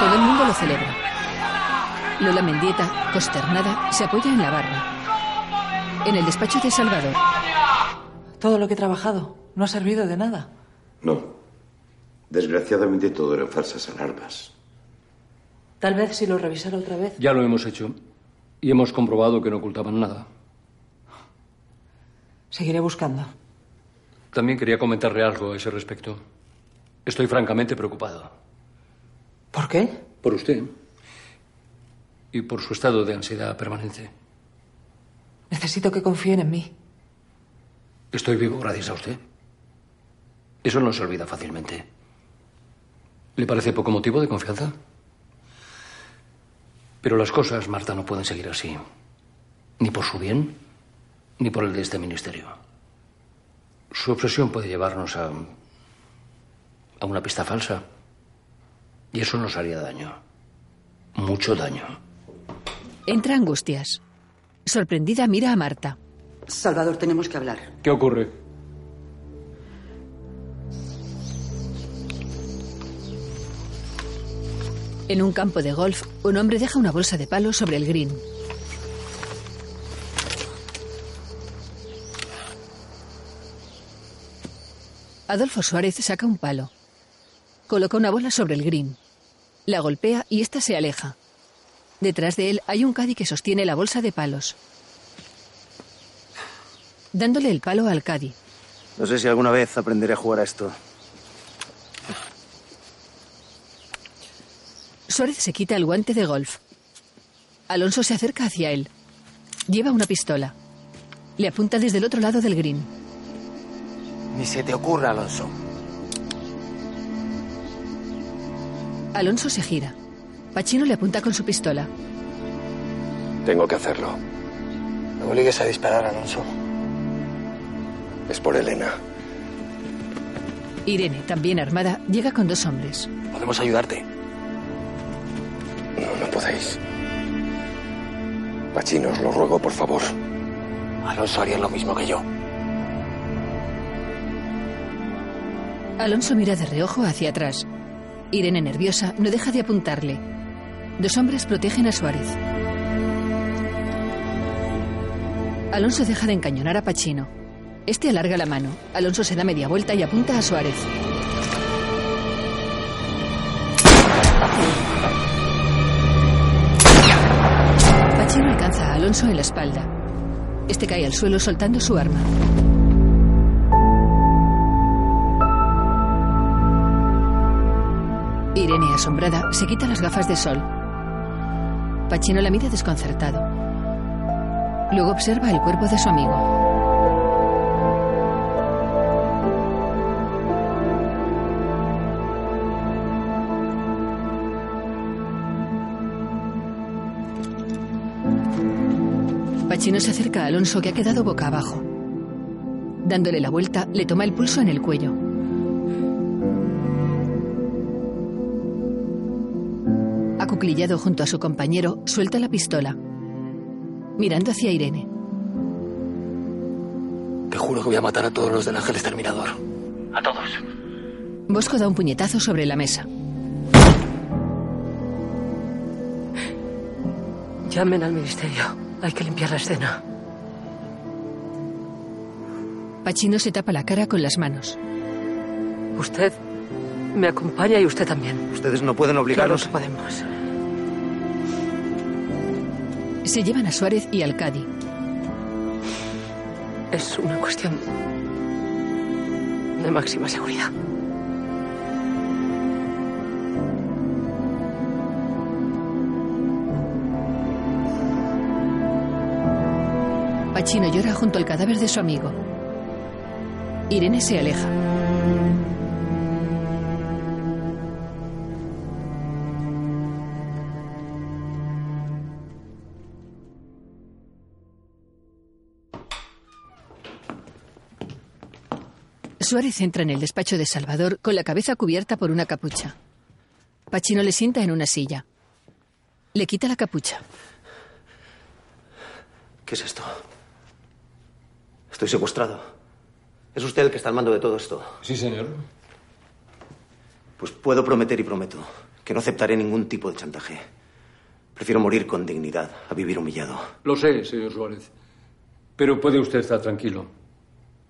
[SPEAKER 10] Todo el mundo lo celebra. Lola Mendieta, consternada, se apoya en la barra. En el despacho de Salvador.
[SPEAKER 11] Todo lo que he trabajado no ha servido de nada.
[SPEAKER 15] No. Desgraciadamente todo eran falsas alarmas.
[SPEAKER 11] Tal vez si lo revisara otra vez.
[SPEAKER 1] Ya lo hemos hecho. Y hemos comprobado que no ocultaban nada.
[SPEAKER 11] Seguiré buscando.
[SPEAKER 1] También quería comentarle algo a ese respecto. Estoy francamente preocupado.
[SPEAKER 11] ¿Por qué?
[SPEAKER 1] Por usted. Y por su estado de ansiedad permanente.
[SPEAKER 11] Necesito que confíen en mí.
[SPEAKER 1] Estoy vivo gracias a usted. Eso no se olvida fácilmente. ¿Le parece poco motivo de confianza? Pero las cosas, Marta, no pueden seguir así. Ni por su bien, ni por el de este ministerio. Su obsesión puede llevarnos a. a una pista falsa. Y eso nos haría daño. Mucho daño.
[SPEAKER 10] Entra Angustias. Sorprendida mira a Marta.
[SPEAKER 2] Salvador, tenemos que hablar.
[SPEAKER 1] ¿Qué ocurre?
[SPEAKER 10] En un campo de golf, un hombre deja una bolsa de palo sobre el green. Adolfo Suárez saca un palo. Coloca una bola sobre el green. La golpea y ésta se aleja. Detrás de él hay un caddy que sostiene la bolsa de palos. Dándole el palo al caddy.
[SPEAKER 7] No sé si alguna vez aprenderé a jugar a esto.
[SPEAKER 10] Suárez se quita el guante de golf. Alonso se acerca hacia él. Lleva una pistola. Le apunta desde el otro lado del green.
[SPEAKER 16] Ni se te ocurra, Alonso.
[SPEAKER 10] Alonso se gira. Pachino le apunta con su pistola.
[SPEAKER 17] Tengo que hacerlo.
[SPEAKER 16] No obligues a disparar, Alonso.
[SPEAKER 17] Es por Elena.
[SPEAKER 10] Irene, también armada, llega con dos hombres.
[SPEAKER 16] Podemos ayudarte.
[SPEAKER 17] No, no podéis. Pachino, os lo ruego, por favor.
[SPEAKER 16] Alonso haría lo mismo que yo.
[SPEAKER 10] Alonso mira de reojo hacia atrás. Irene, nerviosa, no deja de apuntarle. Dos hombres protegen a Suárez. Alonso deja de encañonar a Pachino. Este alarga la mano. Alonso se da media vuelta y apunta a Suárez. Alonso en la espalda. Este cae al suelo soltando su arma. Irene, asombrada, se quita las gafas de sol. Pachino la mira desconcertado. Luego observa el cuerpo de su amigo. Pachino se acerca a Alonso que ha quedado boca abajo. Dándole la vuelta, le toma el pulso en el cuello. Acuclillado junto a su compañero, suelta la pistola, mirando hacia Irene.
[SPEAKER 3] Te juro que voy a matar a todos los del Ángel Exterminador. A todos.
[SPEAKER 10] Bosco da un puñetazo sobre la mesa.
[SPEAKER 4] Llamen al ministerio. Hay que limpiar la escena.
[SPEAKER 10] Pachino se tapa la cara con las manos.
[SPEAKER 4] Usted me acompaña y usted también.
[SPEAKER 7] Ustedes no pueden obligarnos.
[SPEAKER 4] Claro que podemos.
[SPEAKER 10] Se llevan a Suárez y al Cadi.
[SPEAKER 4] Es una cuestión de máxima seguridad.
[SPEAKER 10] Pachino llora junto al cadáver de su amigo. Irene se aleja. Suárez entra en el despacho de Salvador con la cabeza cubierta por una capucha. Pachino le sienta en una silla. Le quita la capucha.
[SPEAKER 7] ¿Qué es esto? Estoy secuestrado. ¿Es usted el que está al mando de todo esto?
[SPEAKER 1] Sí, señor.
[SPEAKER 7] Pues puedo prometer y prometo que no aceptaré ningún tipo de chantaje. Prefiero morir con dignidad a vivir humillado.
[SPEAKER 1] Lo sé, señor Suárez. Pero puede usted estar tranquilo.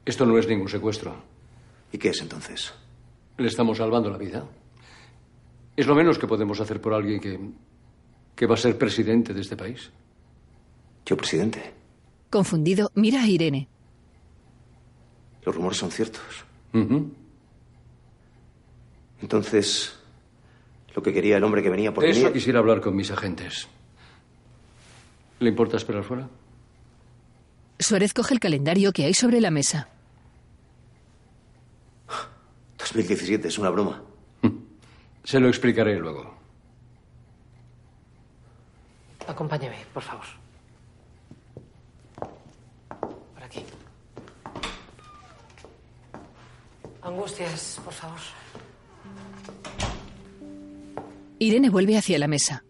[SPEAKER 1] Esto no es ningún secuestro.
[SPEAKER 7] ¿Y qué es entonces?
[SPEAKER 1] Le estamos salvando la vida. Es lo menos que podemos hacer por alguien que, que va a ser presidente de este país.
[SPEAKER 7] ¿Yo presidente?
[SPEAKER 10] Confundido, mira a Irene.
[SPEAKER 7] Los rumores son ciertos. Entonces, lo que quería el hombre que venía por
[SPEAKER 1] De eso
[SPEAKER 7] mí...
[SPEAKER 1] quisiera hablar con mis agentes. ¿Le importa esperar fuera?
[SPEAKER 10] Suárez coge el calendario que hay sobre la mesa.
[SPEAKER 7] 2017 es una broma.
[SPEAKER 1] Se lo explicaré luego.
[SPEAKER 4] Acompáñeme, por favor. Por aquí. Angustias, por favor.
[SPEAKER 10] Irene vuelve hacia la mesa.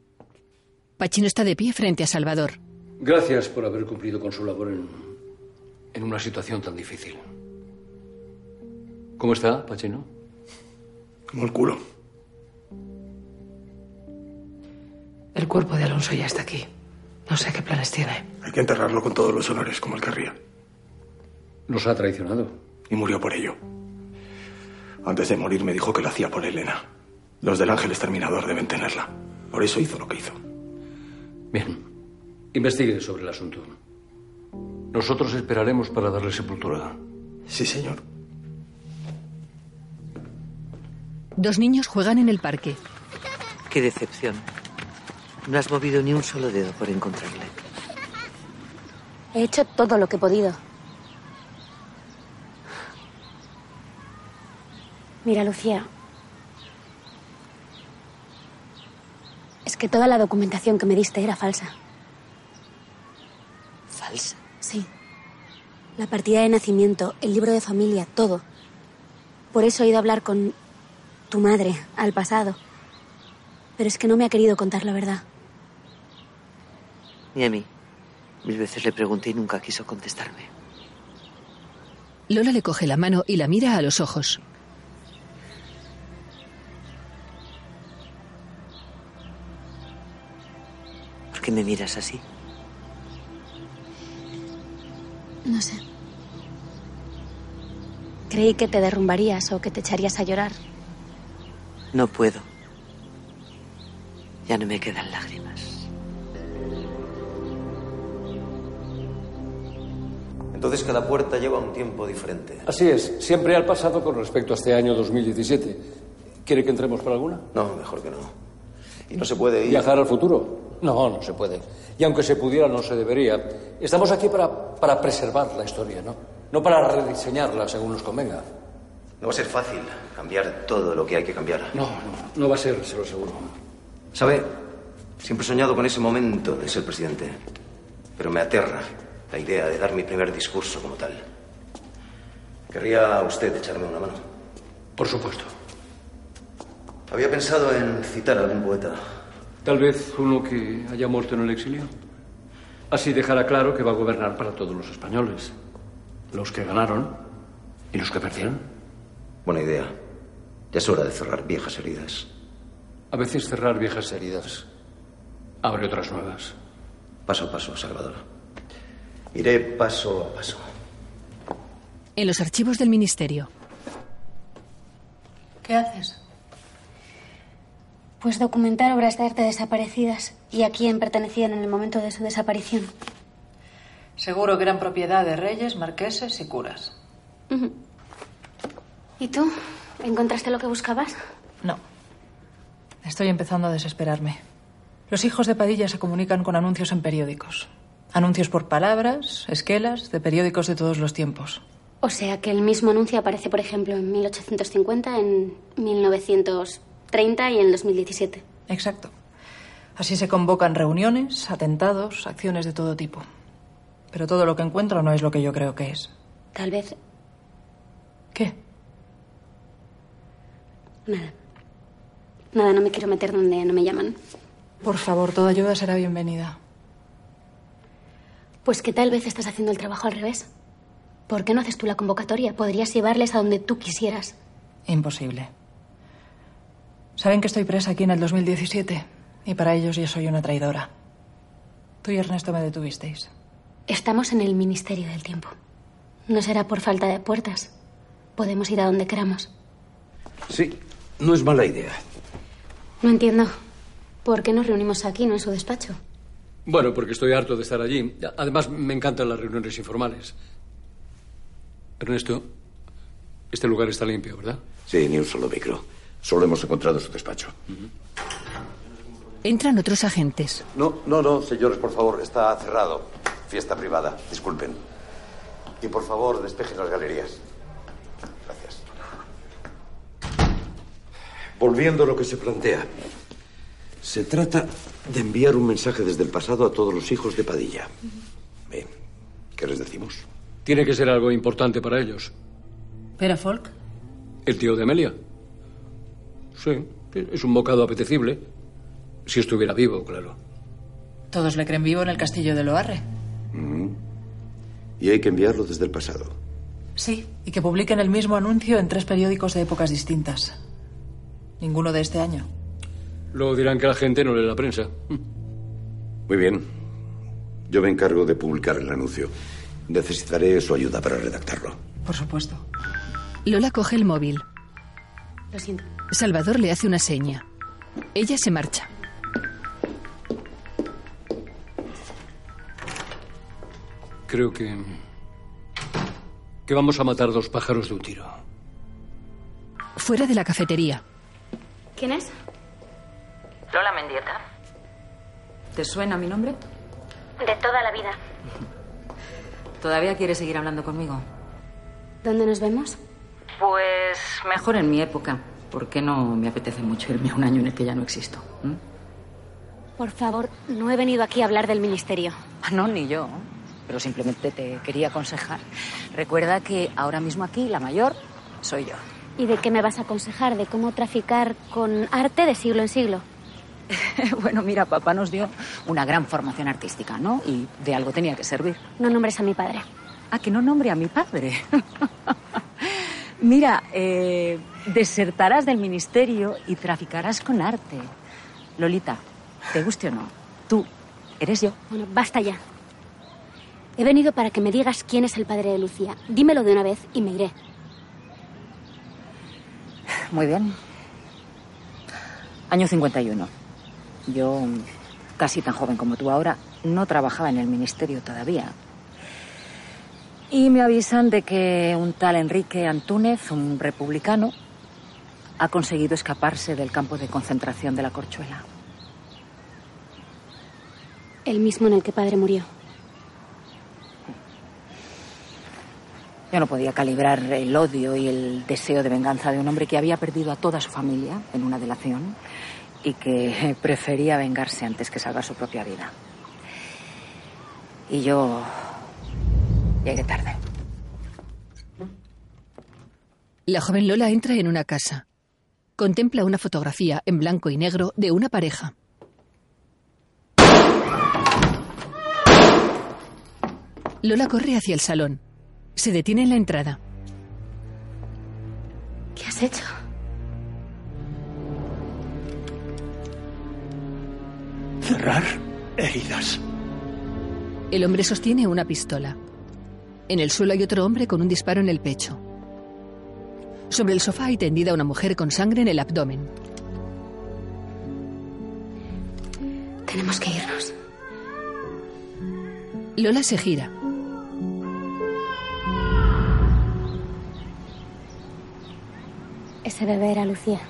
[SPEAKER 10] Pachino está de pie frente a Salvador.
[SPEAKER 1] Gracias por haber cumplido con su labor en, en una situación tan difícil. ¿Cómo está, Pachino?
[SPEAKER 3] Como el culo.
[SPEAKER 4] El cuerpo de Alonso ya está aquí. No sé qué planes tiene.
[SPEAKER 3] Hay que enterrarlo con todos los honores, como él querría.
[SPEAKER 1] Nos ha traicionado.
[SPEAKER 3] Y murió por ello. Antes de morir me dijo que lo hacía por Elena. Los del Ángel Exterminador deben tenerla. Por eso hizo lo que hizo.
[SPEAKER 1] Bien. Investigue sobre el asunto. Nosotros esperaremos para darle sepultura.
[SPEAKER 3] Sí, señor.
[SPEAKER 10] Dos niños juegan en el parque.
[SPEAKER 13] Qué decepción. No has movido ni un solo dedo por encontrarle.
[SPEAKER 12] He hecho todo lo que he podido. Mira, Lucía. Es que toda la documentación que me diste era falsa.
[SPEAKER 13] ¿Falsa?
[SPEAKER 12] Sí. La partida de nacimiento, el libro de familia, todo. Por eso he ido a hablar con tu madre al pasado. Pero es que no me ha querido contar la verdad.
[SPEAKER 13] Ni a mí. Mil veces le pregunté y nunca quiso contestarme.
[SPEAKER 10] Lola le coge la mano y la mira a los ojos.
[SPEAKER 13] Qué me miras así?
[SPEAKER 12] No sé. Creí que te derrumbarías o que te echarías a llorar.
[SPEAKER 13] No puedo. Ya no me quedan lágrimas.
[SPEAKER 7] Entonces cada puerta lleva un tiempo diferente.
[SPEAKER 1] Así es. Siempre al pasado con respecto a este año 2017. ¿Quiere que entremos por alguna?
[SPEAKER 7] No, mejor que no. Y no se puede ir.
[SPEAKER 1] ¿Viajar al futuro? No, no se puede. Y aunque se pudiera, no se debería. Estamos aquí para, para preservar la historia, ¿no? No para rediseñarla según nos convenga.
[SPEAKER 7] No va a ser fácil cambiar todo lo que hay que cambiar.
[SPEAKER 1] No, no, no va a ser, se lo aseguro.
[SPEAKER 7] ¿Sabe? Siempre he soñado con ese momento de ser presidente. Pero me aterra la idea de dar mi primer discurso como tal. ¿Querría usted echarme una mano?
[SPEAKER 1] Por supuesto.
[SPEAKER 7] Había pensado en citar a algún poeta.
[SPEAKER 1] Tal vez uno que haya muerto en el exilio. Así dejará claro que va a gobernar para todos los españoles. Los que ganaron y los que perdieron.
[SPEAKER 7] Buena idea. Ya es hora de cerrar viejas heridas.
[SPEAKER 1] A veces cerrar viejas heridas abre otras nuevas.
[SPEAKER 7] Paso a paso, Salvador. Iré paso a paso.
[SPEAKER 10] En los archivos del ministerio.
[SPEAKER 12] ¿Qué haces? Pues documentar obras de arte desaparecidas y a quién pertenecían en el momento de su desaparición.
[SPEAKER 11] Seguro que eran propiedad de reyes, marqueses y curas.
[SPEAKER 12] ¿Y tú? ¿Encontraste lo que buscabas?
[SPEAKER 11] No. Estoy empezando a desesperarme. Los hijos de Padilla se comunican con anuncios en periódicos. Anuncios por palabras, esquelas, de periódicos de todos los tiempos.
[SPEAKER 12] O sea que el mismo anuncio aparece, por ejemplo, en 1850, en 1930 y en el 2017.
[SPEAKER 11] Exacto. Así se convocan reuniones, atentados, acciones de todo tipo. Pero todo lo que encuentro no es lo que yo creo que es.
[SPEAKER 12] Tal vez.
[SPEAKER 11] ¿Qué?
[SPEAKER 12] Nada. Nada, no me quiero meter donde no me llaman.
[SPEAKER 11] Por favor, toda ayuda será bienvenida.
[SPEAKER 12] Pues que tal vez estás haciendo el trabajo al revés. ¿Por qué no haces tú la convocatoria? Podrías llevarles a donde tú quisieras.
[SPEAKER 11] Imposible. Saben que estoy presa aquí en el 2017 y para ellos yo soy una traidora. Tú y Ernesto me detuvisteis.
[SPEAKER 12] Estamos en el Ministerio del Tiempo. No será por falta de puertas. Podemos ir a donde queramos.
[SPEAKER 15] Sí, no es mala idea.
[SPEAKER 12] No entiendo. ¿Por qué nos reunimos aquí, no en su despacho?
[SPEAKER 1] Bueno, porque estoy harto de estar allí. Además, me encantan las reuniones informales. Ernesto, este lugar está limpio, ¿verdad?
[SPEAKER 15] Sí, ni un solo micro. Solo hemos encontrado su despacho.
[SPEAKER 10] Entran otros agentes.
[SPEAKER 15] No, no, no, señores, por favor, está cerrado. Fiesta privada, disculpen. Y por favor, despejen las galerías. Gracias. Volviendo a lo que se plantea. Se trata de enviar un mensaje desde el pasado a todos los hijos de Padilla. Bien, ¿qué les decimos?
[SPEAKER 1] Tiene que ser algo importante para ellos.
[SPEAKER 11] ¿Pera Folk?
[SPEAKER 1] ¿El tío de Amelia? Sí, es un bocado apetecible. Si estuviera vivo, claro.
[SPEAKER 11] Todos le creen vivo en el castillo de Loarre.
[SPEAKER 15] Mm. Y hay que enviarlo desde el pasado.
[SPEAKER 11] Sí, y que publiquen el mismo anuncio en tres periódicos de épocas distintas. Ninguno de este año.
[SPEAKER 1] Luego dirán que la gente no lee la prensa.
[SPEAKER 15] Muy bien. Yo me encargo de publicar el anuncio. Necesitaré su ayuda para redactarlo.
[SPEAKER 11] Por supuesto.
[SPEAKER 10] Lola coge el móvil.
[SPEAKER 12] Lo siento.
[SPEAKER 10] Salvador le hace una seña. Ella se marcha.
[SPEAKER 1] Creo que... que vamos a matar dos pájaros de un tiro.
[SPEAKER 10] Fuera de la cafetería.
[SPEAKER 12] ¿Quién es?
[SPEAKER 20] Lola Mendieta. ¿Te suena mi nombre?
[SPEAKER 12] De toda la vida.
[SPEAKER 20] ¿Todavía quieres seguir hablando conmigo?
[SPEAKER 12] ¿Dónde nos vemos?
[SPEAKER 20] Pues mejor en mi época, porque no me apetece mucho irme a un año en el que ya no existo. ¿m?
[SPEAKER 12] Por favor, no he venido aquí a hablar del ministerio.
[SPEAKER 20] Ah, no, ni yo. Pero simplemente te quería aconsejar. Recuerda que ahora mismo aquí la mayor soy yo.
[SPEAKER 12] ¿Y de qué me vas a aconsejar? ¿De cómo traficar con arte de siglo en siglo?
[SPEAKER 20] bueno, mira, papá nos dio una gran formación artística, ¿no? Y de algo tenía que servir.
[SPEAKER 12] No nombres a mi padre.
[SPEAKER 20] Ah, que no nombre a mi padre. mira, eh, desertarás del ministerio y traficarás con arte. Lolita, te guste o no, tú eres yo.
[SPEAKER 12] Bueno, basta ya. He venido para que me digas quién es el padre de Lucía. Dímelo de una vez y me iré.
[SPEAKER 20] Muy bien. Año 51. Yo, casi tan joven como tú ahora, no trabajaba en el ministerio todavía. Y me avisan de que un tal Enrique Antúnez, un republicano, ha conseguido escaparse del campo de concentración de la Corchuela.
[SPEAKER 12] El mismo en el que padre murió.
[SPEAKER 20] Yo no podía calibrar el odio y el deseo de venganza de un hombre que había perdido a toda su familia en una delación y que prefería vengarse antes que salvar su propia vida. Y yo Llegué tarde.
[SPEAKER 10] La joven Lola entra en una casa. Contempla una fotografía en blanco y negro de una pareja. Lola corre hacia el salón. Se detiene en la entrada.
[SPEAKER 12] ¿Qué has hecho?
[SPEAKER 6] Cerrar heridas.
[SPEAKER 10] El hombre sostiene una pistola. En el suelo hay otro hombre con un disparo en el pecho. Sobre el sofá hay tendida una mujer con sangre en el abdomen.
[SPEAKER 12] Tenemos que irnos.
[SPEAKER 10] Lola se gira.
[SPEAKER 12] Ese bebé era Lucía.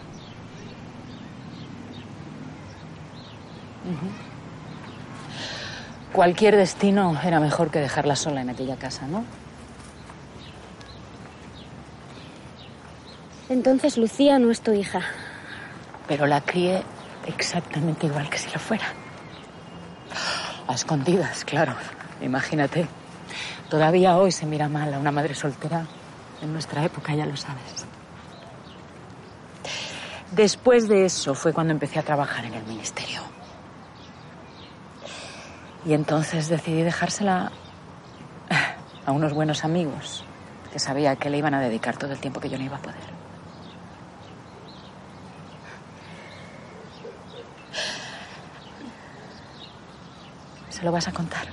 [SPEAKER 20] Cualquier destino era mejor que dejarla sola en aquella casa, ¿no?
[SPEAKER 12] Entonces Lucía no es tu hija.
[SPEAKER 20] Pero la crié exactamente igual que si lo fuera. A escondidas, claro. Imagínate. Todavía hoy se mira mal a una madre soltera. En nuestra época, ya lo sabes. Después de eso fue cuando empecé a trabajar en el ministerio. Y entonces decidí dejársela a unos buenos amigos que sabía que le iban a dedicar todo el tiempo que yo no iba a poder. ¿Se lo vas a contar?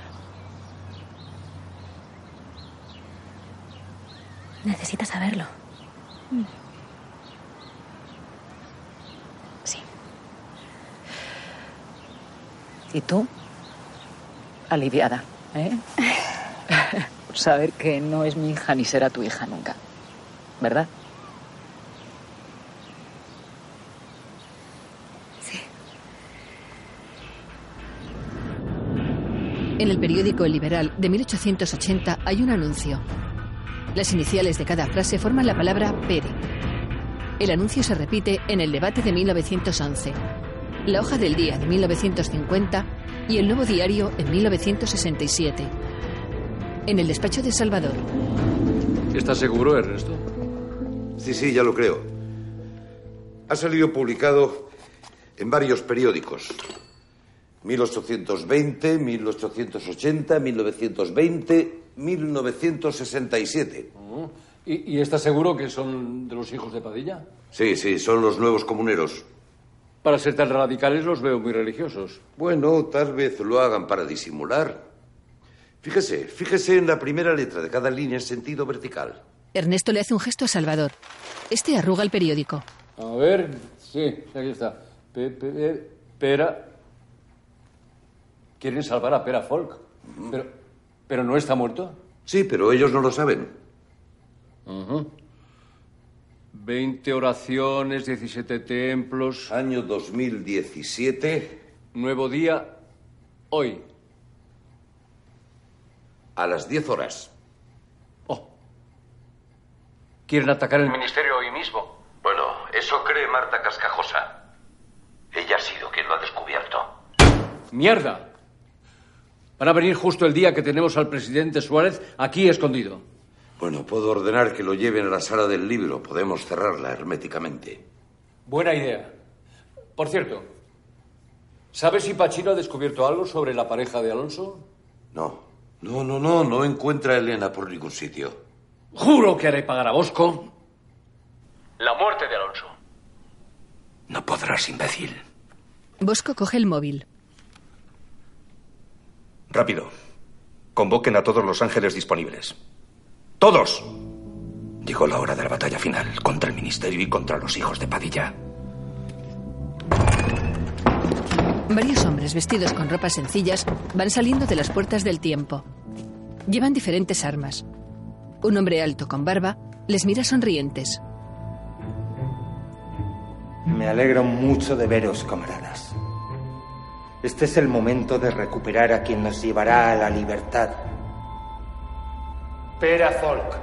[SPEAKER 12] Necesitas saberlo.
[SPEAKER 20] Sí. ¿Y tú? Aliviada, ¿eh? Saber que no es mi hija ni será tu hija nunca. ¿Verdad?
[SPEAKER 10] En el periódico El Liberal de 1880 hay un anuncio. Las iniciales de cada frase forman la palabra Pere. El anuncio se repite en el debate de 1911, la hoja del día de 1950 y el nuevo diario en 1967. En el despacho de Salvador.
[SPEAKER 1] ¿Estás seguro, Ernesto?
[SPEAKER 15] Sí, sí, ya lo creo. Ha salido publicado en varios periódicos. 1820, 1880, 1920, 1967.
[SPEAKER 1] ¿Y, ¿Y estás seguro que son de los hijos de Padilla?
[SPEAKER 15] Sí, sí, son los nuevos comuneros.
[SPEAKER 1] Para ser tan radicales los veo muy religiosos.
[SPEAKER 15] Bueno, tal vez lo hagan para disimular. Fíjese, fíjese en la primera letra de cada línea en sentido vertical.
[SPEAKER 10] Ernesto le hace un gesto a Salvador. Este arruga el periódico.
[SPEAKER 1] A ver, sí, aquí está. Pe- pe- pera. Quieren salvar a Pera Folk. Pero, pero no está muerto.
[SPEAKER 15] Sí, pero ellos no lo saben.
[SPEAKER 1] 20 oraciones, 17 templos.
[SPEAKER 15] Año 2017.
[SPEAKER 1] Nuevo día, hoy.
[SPEAKER 15] A las 10 horas.
[SPEAKER 1] Quieren atacar el ministerio hoy mismo.
[SPEAKER 15] Bueno, eso cree Marta Cascajosa. Ella ha sido quien lo ha descubierto.
[SPEAKER 1] ¡Mierda! Van a venir justo el día que tenemos al presidente Suárez aquí escondido.
[SPEAKER 15] Bueno, puedo ordenar que lo lleven a la sala del libro. Podemos cerrarla herméticamente.
[SPEAKER 1] Buena idea. Por cierto, ¿sabes si Pachino ha descubierto algo sobre la pareja de Alonso?
[SPEAKER 15] No. No, no, no. No encuentra a Elena por ningún sitio.
[SPEAKER 1] Juro que haré pagar a Bosco la muerte de Alonso.
[SPEAKER 16] No podrás, imbécil.
[SPEAKER 10] Bosco coge el móvil.
[SPEAKER 5] Rápido. Convoquen a todos los ángeles disponibles. ¡Todos!
[SPEAKER 16] Llegó la hora de la batalla final contra el ministerio y contra los hijos de Padilla.
[SPEAKER 10] Varios hombres vestidos con ropas sencillas van saliendo de las puertas del tiempo. Llevan diferentes armas. Un hombre alto con barba les mira sonrientes.
[SPEAKER 21] Me alegro mucho de veros, camaradas. Este es el momento de recuperar a quien nos llevará a la libertad. Pera Folk.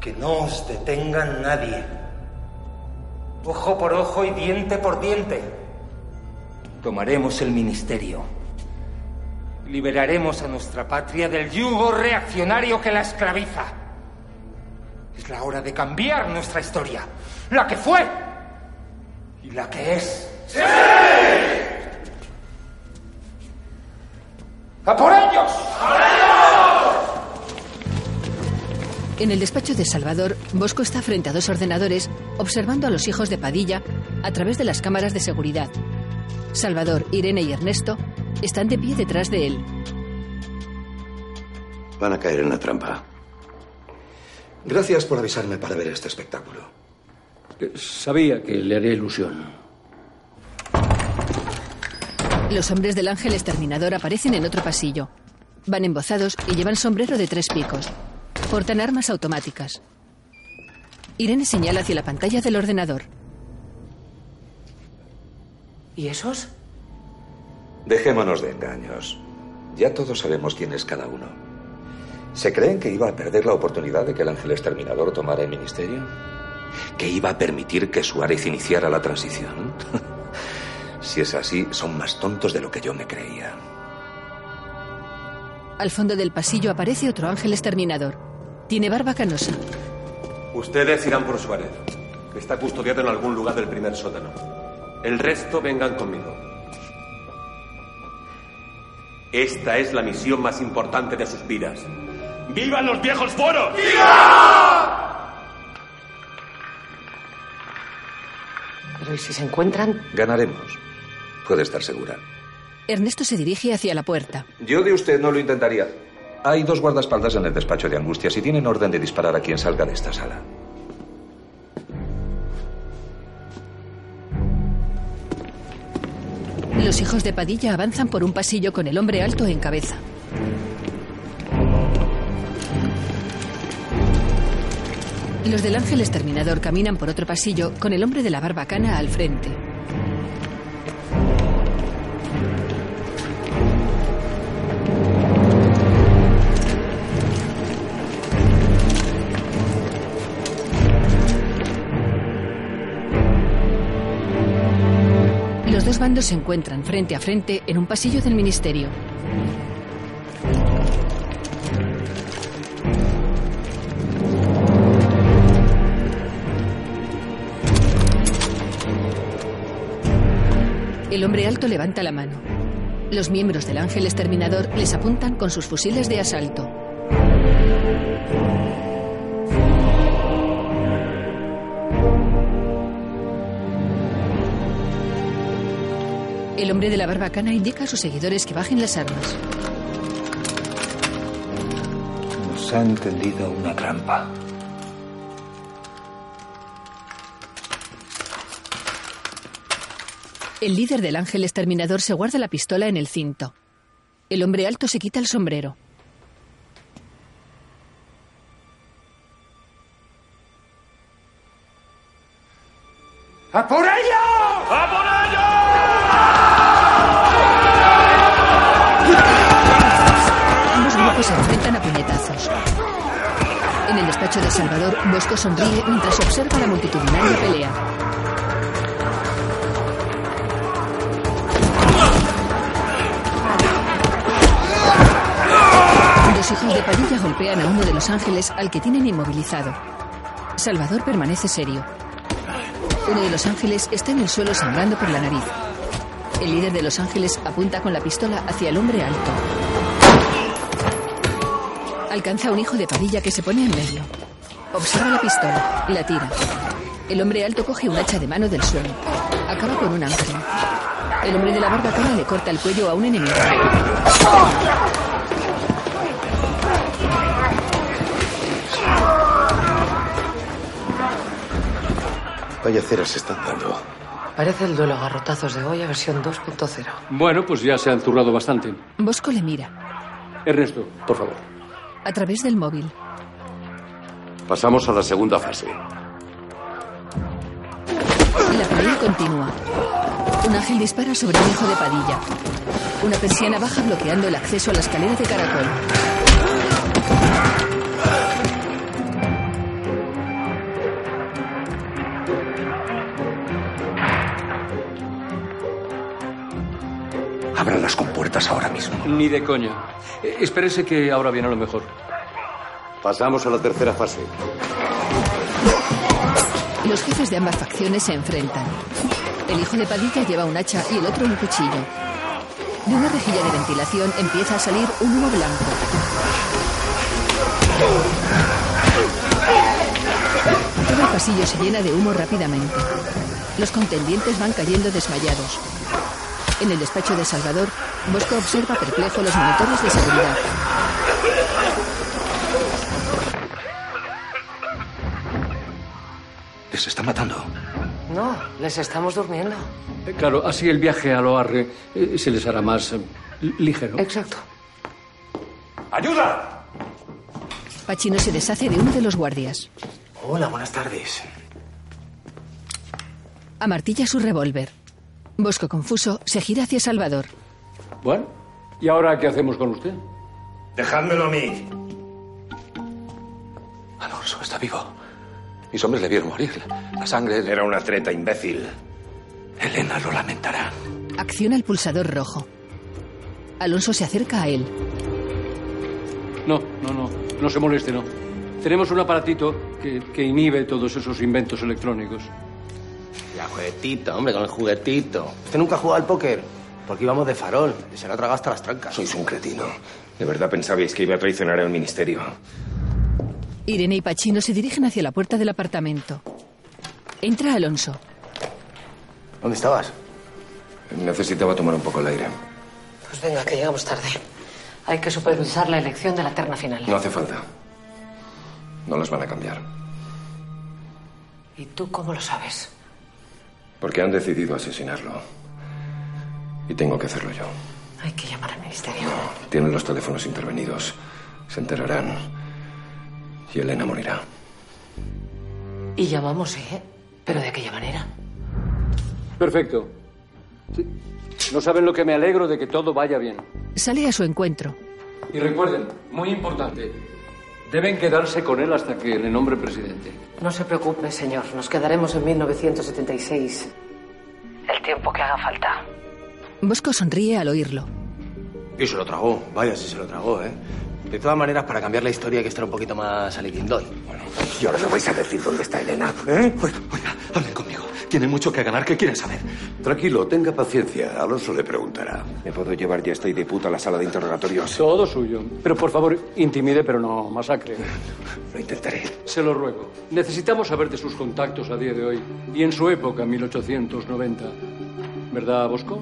[SPEAKER 21] Que no os detenga nadie. Ojo por ojo y diente por diente. Tomaremos el ministerio. Liberaremos a nuestra patria del yugo reaccionario que la esclaviza. Es la hora de cambiar nuestra historia. La que fue y la que es. ¡Sí! ¡A por ellos!
[SPEAKER 10] En el despacho de Salvador, Bosco está frente a dos ordenadores observando a los hijos de Padilla a través de las cámaras de seguridad. Salvador, Irene y Ernesto están de pie detrás de él.
[SPEAKER 15] Van a caer en la trampa.
[SPEAKER 5] Gracias por avisarme para ver este espectáculo.
[SPEAKER 1] Sabía que le haría ilusión.
[SPEAKER 10] Los hombres del ángel exterminador aparecen en otro pasillo. Van embozados y llevan sombrero de tres picos. Portan armas automáticas. Irene señala hacia la pantalla del ordenador.
[SPEAKER 4] ¿Y esos?
[SPEAKER 5] Dejémonos de engaños. Ya todos sabemos quién es cada uno. ¿Se creen que iba a perder la oportunidad de que el ángel exterminador tomara el ministerio? ¿Que iba a permitir que Suárez iniciara la transición? si es así, son más tontos de lo que yo me creía.
[SPEAKER 10] Al fondo del pasillo aparece otro ángel exterminador. Tiene barba canosa.
[SPEAKER 22] Ustedes irán por Suárez, que está custodiado en algún lugar del primer sótano. El resto vengan conmigo. Esta es la misión más importante de sus vidas. ¡Vivan los viejos foros!
[SPEAKER 4] Pero ¿y si se encuentran?
[SPEAKER 5] Ganaremos. Puede estar segura.
[SPEAKER 10] Ernesto se dirige hacia la puerta.
[SPEAKER 5] Yo de usted no lo intentaría. Hay dos guardaespaldas en el despacho de Angustias y tienen orden de disparar a quien salga de esta sala.
[SPEAKER 10] Los hijos de Padilla avanzan por un pasillo con el hombre alto en cabeza. Los del ángel exterminador caminan por otro pasillo con el hombre de la barbacana al frente. Bandos se encuentran frente a frente en un pasillo del ministerio. El hombre alto levanta la mano. Los miembros del ángel exterminador les apuntan con sus fusiles de asalto. El hombre de la barbacana indica a sus seguidores que bajen las armas.
[SPEAKER 16] Nos han tendido una trampa.
[SPEAKER 10] El líder del ángel exterminador se guarda la pistola en el cinto. El hombre alto se quita el sombrero.
[SPEAKER 21] ¡A por ello! ¡A por
[SPEAKER 10] De Salvador, Bosco sonríe mientras observa la multitudinaria pelea. Dos hijos de Padilla golpean a uno de los ángeles al que tienen inmovilizado. Salvador permanece serio. Uno de los ángeles está en el suelo sangrando por la nariz. El líder de los ángeles apunta con la pistola hacia el hombre alto. Alcanza a un hijo de Padilla que se pone en medio. Observa la pistola, la tira. El hombre alto coge un hacha de mano del suelo. Acaba con un ángel. El hombre de la barbacana le corta el cuello a un enemigo.
[SPEAKER 15] Vaya ceras se están dando.
[SPEAKER 4] Parece el duelo a garrotazos de Goya versión 2.0.
[SPEAKER 1] Bueno, pues ya se han zurrado bastante.
[SPEAKER 10] Bosco le mira.
[SPEAKER 1] Ernesto, por favor.
[SPEAKER 10] A través del móvil.
[SPEAKER 22] Pasamos a la segunda fase.
[SPEAKER 10] La pelea continúa. Un ángel dispara sobre un hijo de Padilla. Una persiana baja bloqueando el acceso a la escalera de caracol.
[SPEAKER 5] Abran las compuertas ahora mismo.
[SPEAKER 1] Ni de coña. Eh, espérese que ahora viene lo mejor.
[SPEAKER 22] Pasamos a la tercera fase.
[SPEAKER 10] Los jefes de ambas facciones se enfrentan. El hijo de Padilla lleva un hacha y el otro un cuchillo. De una rejilla de ventilación empieza a salir un humo blanco. Todo el pasillo se llena de humo rápidamente. Los contendientes van cayendo desmayados. En el despacho de Salvador, Bosco observa perplejo los monitores de seguridad.
[SPEAKER 5] Les está matando.
[SPEAKER 4] No, les estamos durmiendo.
[SPEAKER 1] Eh, Claro, así el viaje a Loarre eh, se les hará más eh, ligero.
[SPEAKER 4] Exacto.
[SPEAKER 17] ¡Ayuda!
[SPEAKER 10] Pachino se deshace de uno de los guardias.
[SPEAKER 16] Hola, buenas tardes.
[SPEAKER 10] Amartilla su revólver. Bosco, confuso, se gira hacia Salvador.
[SPEAKER 1] Bueno, ¿y ahora qué hacemos con usted?
[SPEAKER 17] Dejádmelo a mí.
[SPEAKER 5] Alonso está vivo. Mis hombres le vieron morir. La sangre...
[SPEAKER 17] Era una treta, imbécil.
[SPEAKER 5] Elena lo lamentará.
[SPEAKER 10] Acciona el pulsador rojo. Alonso se acerca a él.
[SPEAKER 1] No, no, no, no se moleste, no. Tenemos un aparatito que, que inhibe todos esos inventos electrónicos.
[SPEAKER 16] Ya, juguetito, hombre, con el juguetito. Usted nunca ha jugado al póker. Porque íbamos de farol. Y se lo ha tragado hasta las trancas.
[SPEAKER 17] Sois un cretino. ¿De verdad pensabais que iba a traicionar al ministerio?
[SPEAKER 10] Irene y Pachino se dirigen hacia la puerta del apartamento. Entra Alonso.
[SPEAKER 16] ¿Dónde estabas?
[SPEAKER 17] Necesitaba tomar un poco el aire.
[SPEAKER 4] Pues venga, que llegamos tarde. Hay que supervisar la elección de la terna final.
[SPEAKER 17] No hace falta. No las van a cambiar.
[SPEAKER 4] ¿Y tú cómo lo sabes?
[SPEAKER 17] Porque han decidido asesinarlo. Y tengo que hacerlo yo.
[SPEAKER 4] Hay que llamar al ministerio.
[SPEAKER 17] Tienen los teléfonos intervenidos. Se enterarán. Y Elena morirá.
[SPEAKER 4] Y llamamos, ¿eh? ¿Pero de aquella manera?
[SPEAKER 1] Perfecto. Sí. No saben lo que me alegro de que todo vaya bien.
[SPEAKER 10] Sale a su encuentro.
[SPEAKER 1] Y recuerden, muy importante, deben quedarse con él hasta que le nombre presidente.
[SPEAKER 4] No se preocupe, señor. Nos quedaremos en 1976. El tiempo que haga falta.
[SPEAKER 10] Bosco sonríe al oírlo.
[SPEAKER 16] Y se lo tragó. Vaya, si se lo tragó, ¿eh? De todas maneras, para cambiar la historia hay que estar un poquito más aliquindoy. Bueno,
[SPEAKER 17] Y ahora me vais a decir dónde está Elena.
[SPEAKER 16] ¿eh?
[SPEAKER 5] Hablen conmigo. Tienen mucho que ganar. ¿Qué quieren saber?
[SPEAKER 15] Tranquilo, tenga paciencia. Alonso le preguntará.
[SPEAKER 17] ¿Me puedo llevar ya estoy de puta a la sala de interrogatorios?
[SPEAKER 1] Todo suyo. Pero por favor, intimide, pero no masacre.
[SPEAKER 17] Lo intentaré.
[SPEAKER 1] Se lo ruego. Necesitamos saber de sus contactos a día de hoy y en su época, 1890. ¿Verdad, Bosco?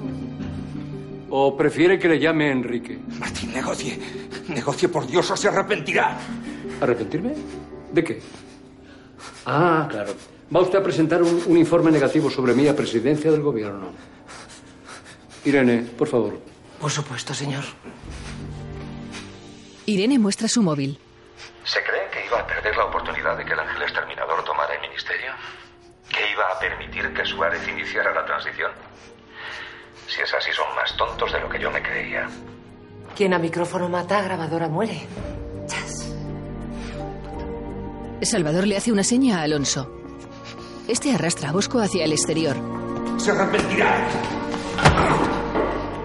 [SPEAKER 1] ¿O prefiere que le llame Enrique?
[SPEAKER 17] Martín, negocie. Negocie por Dios o se arrepentirá.
[SPEAKER 1] ¿Arrepentirme? ¿De qué? Ah, claro. Va usted a presentar un, un informe negativo sobre mí a presidencia del gobierno. Irene, por favor.
[SPEAKER 4] Por supuesto, señor.
[SPEAKER 10] Irene muestra su móvil.
[SPEAKER 5] ¿Se creen que iba a perder la oportunidad de que el ángel exterminador tomara el ministerio? ¿Que iba a permitir que Suárez iniciara la transición? Si es así, son más tontos de lo que yo me creía.
[SPEAKER 4] Quien a micrófono mata, a grabadora muere.
[SPEAKER 10] Salvador le hace una seña a Alonso. Este arrastra a Bosco hacia el exterior.
[SPEAKER 17] Se arrepentirá.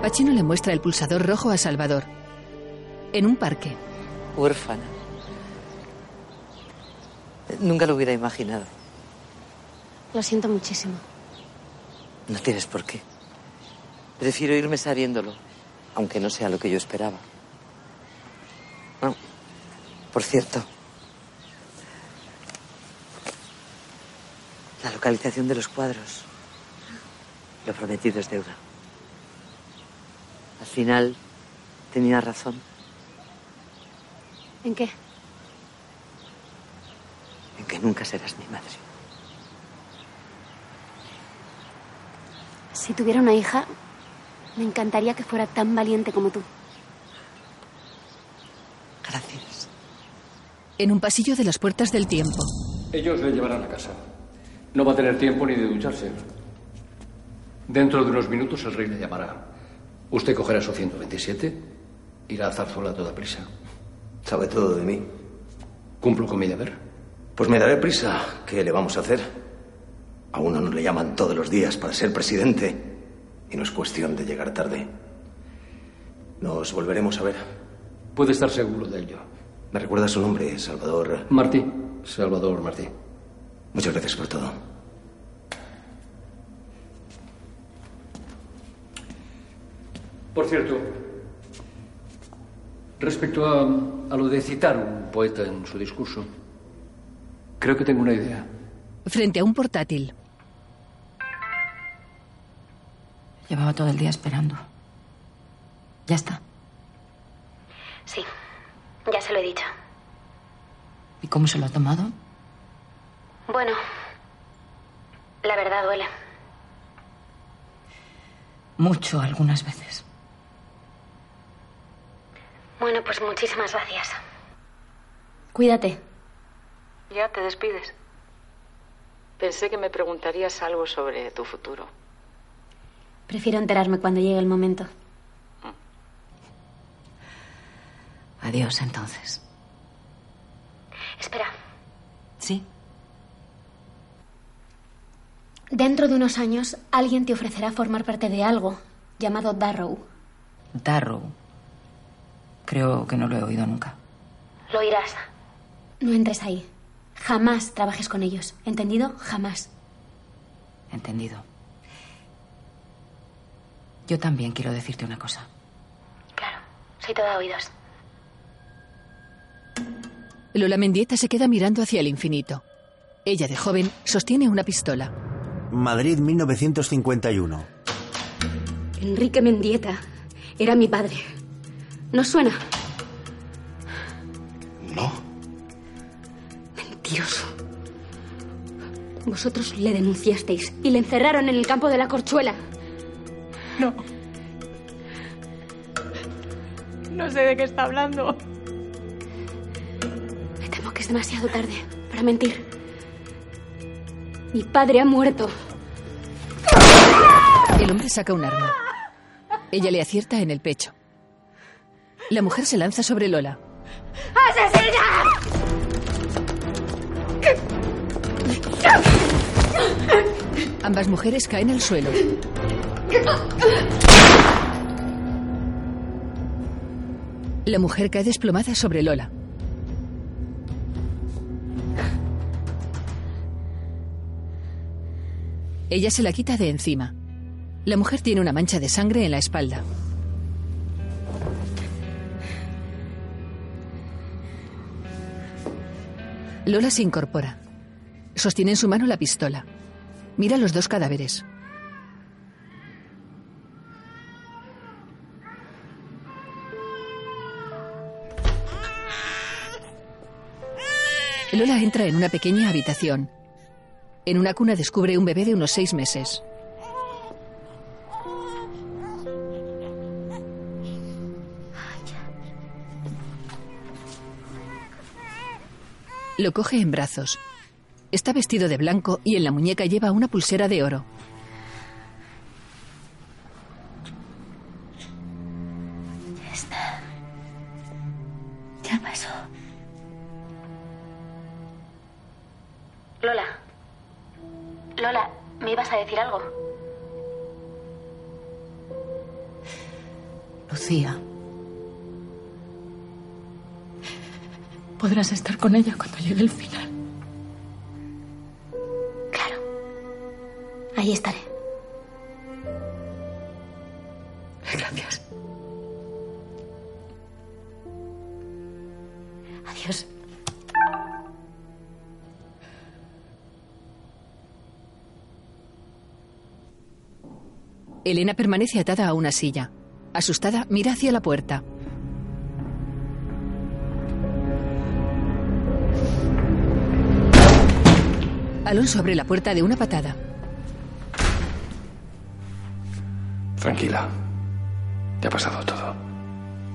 [SPEAKER 10] Pachino le muestra el pulsador rojo a Salvador. En un parque.
[SPEAKER 13] Huérfana. Nunca lo hubiera imaginado.
[SPEAKER 12] Lo siento muchísimo.
[SPEAKER 13] No tienes por qué. Prefiero irme sabiéndolo, aunque no sea lo que yo esperaba. No. Por cierto, la localización de los cuadros. Lo prometido es deuda. Al final, tenía razón.
[SPEAKER 12] ¿En qué?
[SPEAKER 13] En que nunca serás mi madre.
[SPEAKER 12] Si tuviera una hija, me encantaría que fuera tan valiente como tú.
[SPEAKER 13] Gracias.
[SPEAKER 10] En un pasillo de las puertas del tiempo.
[SPEAKER 1] Ellos le llevarán a casa. No va a tener tiempo ni de ducharse. Dentro de unos minutos el rey le llamará. Usted cogerá su 127, irá a Zarzuela a toda prisa.
[SPEAKER 6] Sabe todo de mí.
[SPEAKER 1] ¿Cumplo con mi deber?
[SPEAKER 6] Pues me daré prisa. ¿Qué le vamos a hacer? A uno no le llaman todos los días para ser presidente. Y no es cuestión de llegar tarde. Nos volveremos a ver.
[SPEAKER 1] Puede estar seguro de ello.
[SPEAKER 6] ¿Me recuerda su nombre, Salvador?
[SPEAKER 1] Martí. Salvador Martí.
[SPEAKER 6] Muchas gracias por todo.
[SPEAKER 1] Por cierto, respecto a, a lo de citar un poeta en su discurso, creo que tengo una idea.
[SPEAKER 10] Frente a un portátil.
[SPEAKER 20] Llevaba todo el día esperando. Ya está.
[SPEAKER 12] Sí, ya se lo he dicho.
[SPEAKER 20] ¿Y cómo se lo ha tomado?
[SPEAKER 12] Bueno, la verdad duele.
[SPEAKER 20] Mucho algunas veces.
[SPEAKER 12] Bueno, pues muchísimas gracias. Cuídate.
[SPEAKER 11] Ya te despides. Pensé que me preguntarías algo sobre tu futuro.
[SPEAKER 12] Prefiero enterarme cuando llegue el momento.
[SPEAKER 20] Adiós, entonces.
[SPEAKER 12] Espera,
[SPEAKER 20] ¿Sí?
[SPEAKER 12] dentro de unos años alguien te ofrecerá formar parte de algo llamado Darrow.
[SPEAKER 20] Darrow. Creo que no lo he oído nunca.
[SPEAKER 12] Lo oirás. No entres ahí. Jamás trabajes con ellos. ¿Entendido? Jamás.
[SPEAKER 20] Entendido. Yo también quiero decirte una cosa.
[SPEAKER 12] Soy toda oídos.
[SPEAKER 10] Lola Mendieta se queda mirando hacia el infinito. Ella, de joven, sostiene una pistola.
[SPEAKER 9] Madrid 1951.
[SPEAKER 12] Enrique Mendieta era mi padre. ¿No suena?
[SPEAKER 6] No.
[SPEAKER 12] Mentiroso. Vosotros le denunciasteis y le encerraron en el campo de la corchuela.
[SPEAKER 11] No. No sé de qué está hablando.
[SPEAKER 12] Me temo que es demasiado tarde para mentir. Mi padre ha muerto.
[SPEAKER 10] El hombre saca un arma. Ella le acierta en el pecho. La mujer se lanza sobre Lola. Ambas mujeres caen al suelo. La mujer cae desplomada sobre Lola. Ella se la quita de encima. La mujer tiene una mancha de sangre en la espalda. Lola se incorpora. Sostiene en su mano la pistola. Mira los dos cadáveres. Lola entra en una pequeña habitación. En una cuna descubre un bebé de unos seis meses. Lo coge en brazos. Está vestido de blanco y en la muñeca lleva una pulsera de oro.
[SPEAKER 12] Lola. Lola, ¿me ibas a decir algo?
[SPEAKER 11] Lucía. Podrás estar con ella cuando llegue el final.
[SPEAKER 12] Ahí estaré.
[SPEAKER 11] Gracias.
[SPEAKER 12] Adiós.
[SPEAKER 10] Elena permanece atada a una silla. Asustada, mira hacia la puerta. Alonso abre la puerta de una patada.
[SPEAKER 22] Tranquila. Ya ha pasado todo.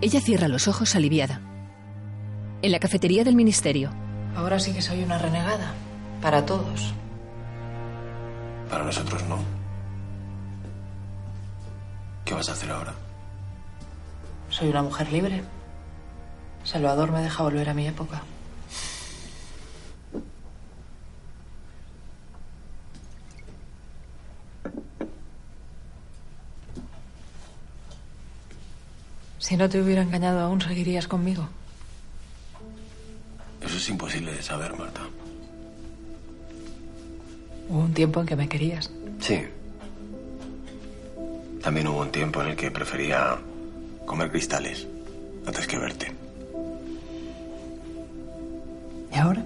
[SPEAKER 10] Ella cierra los ojos aliviada. En la cafetería del ministerio,
[SPEAKER 11] Ahora sí que soy una renegada. Para todos.
[SPEAKER 3] Para nosotros no. ¿Qué vas a hacer ahora?
[SPEAKER 11] Soy una mujer libre. Salvador me deja volver a mi época. Si no te hubiera engañado aún, seguirías conmigo.
[SPEAKER 3] Eso es imposible de saber, Marta.
[SPEAKER 11] Hubo un tiempo en que me querías.
[SPEAKER 3] Sí. También hubo un tiempo en el que prefería comer cristales antes que verte.
[SPEAKER 11] ¿Y ahora?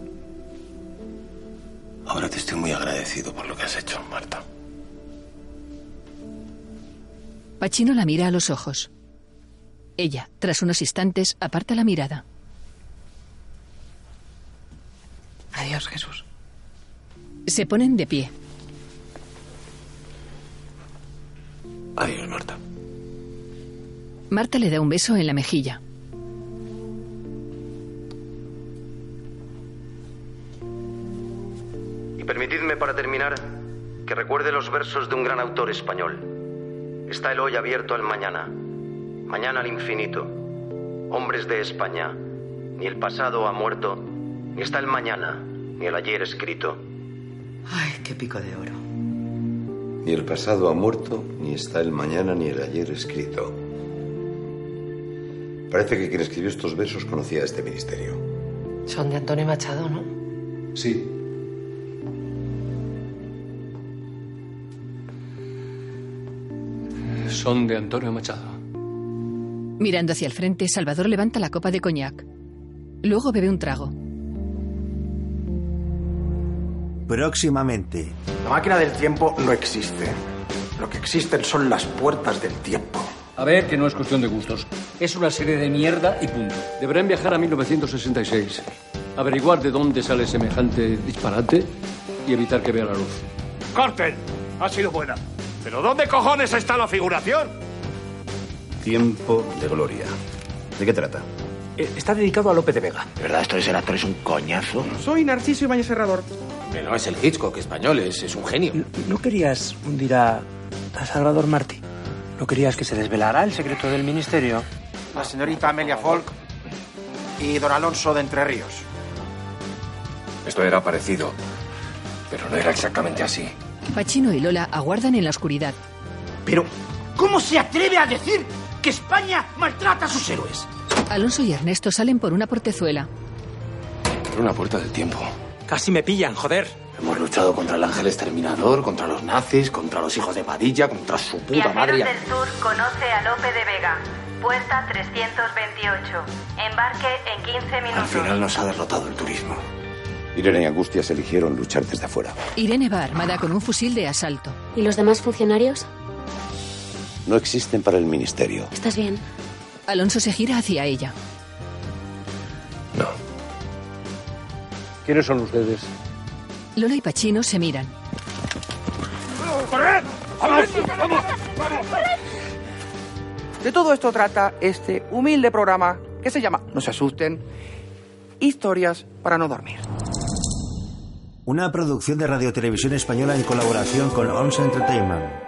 [SPEAKER 3] Ahora
[SPEAKER 16] te estoy muy agradecido por lo que has hecho, Marta.
[SPEAKER 10] Pachino la mira a los ojos. Ella, tras unos instantes, aparta la mirada.
[SPEAKER 11] Adiós, Jesús.
[SPEAKER 10] Se ponen de pie.
[SPEAKER 16] Adiós, Marta.
[SPEAKER 10] Marta le da un beso en la mejilla.
[SPEAKER 7] Y permitidme para terminar que recuerde los versos de un gran autor español. Está el hoy abierto al mañana, mañana al infinito. Hombres de España, ni el pasado ha muerto, ni está el mañana, ni el ayer escrito.
[SPEAKER 2] Ay, qué pico de oro.
[SPEAKER 15] Ni el pasado ha muerto, ni está el mañana, ni el ayer escrito. Parece que quien escribió estos versos conocía este ministerio.
[SPEAKER 4] Son de Antonio Machado, ¿no?
[SPEAKER 1] Sí. Son de Antonio Machado.
[SPEAKER 10] Mirando hacia el frente, Salvador levanta la copa de coñac. Luego bebe un trago.
[SPEAKER 9] Próximamente.
[SPEAKER 3] La máquina del tiempo no existe. Lo que existen son las puertas del tiempo.
[SPEAKER 1] A ver, que no es cuestión de gustos. Es una serie de mierda y punto. Deberán viajar a 1966, averiguar de dónde sale semejante disparate y evitar que vea la luz.
[SPEAKER 23] ¡Corten! Ha sido buena. ¿Pero dónde cojones está la figuración?
[SPEAKER 16] Tiempo de gloria. ¿De qué trata?
[SPEAKER 23] Eh, está dedicado a Lope de Vega.
[SPEAKER 16] ¿De verdad esto de ser actor es un coñazo?
[SPEAKER 24] Soy Narciso Ibáñez Serrador.
[SPEAKER 16] Que no es el Hitchcock español, es, es un genio.
[SPEAKER 18] ¿No querías hundir a, a Salvador Martí? ¿No querías que se desvelara el secreto del ministerio?
[SPEAKER 24] La señorita Amelia Folk y don Alonso de Entre Ríos.
[SPEAKER 17] Esto era parecido, pero no era exactamente así.
[SPEAKER 10] Pachino y Lola aguardan en la oscuridad.
[SPEAKER 24] Pero, ¿cómo se atreve a decir que España maltrata a sus héroes?
[SPEAKER 10] Alonso y Ernesto salen por una portezuela.
[SPEAKER 17] Por una puerta del tiempo.
[SPEAKER 18] Casi me pillan, joder.
[SPEAKER 16] Hemos luchado contra el ángel exterminador, contra los nazis, contra los hijos de Padilla, contra su puta madre. y a-
[SPEAKER 25] del Sur conoce a Lope de Vega. Puerta 328. Embarque en 15
[SPEAKER 16] Al
[SPEAKER 25] minutos.
[SPEAKER 16] final nos ha derrotado el turismo.
[SPEAKER 15] Irene y Angustias eligieron luchar desde afuera.
[SPEAKER 10] Irene va armada con un fusil de asalto.
[SPEAKER 12] ¿Y los demás funcionarios?
[SPEAKER 15] No existen para el ministerio.
[SPEAKER 12] ¿Estás bien?
[SPEAKER 10] Alonso se gira hacia ella.
[SPEAKER 1] ¿Quiénes son ustedes?
[SPEAKER 10] Lola y Pachino se miran.
[SPEAKER 23] ¡Corred! ¡Vamos! ¡Vamos!
[SPEAKER 24] De todo esto trata este humilde programa que se llama, no se asusten, Historias para no dormir.
[SPEAKER 9] Una producción de Radio Televisión Española en colaboración con ONS Entertainment.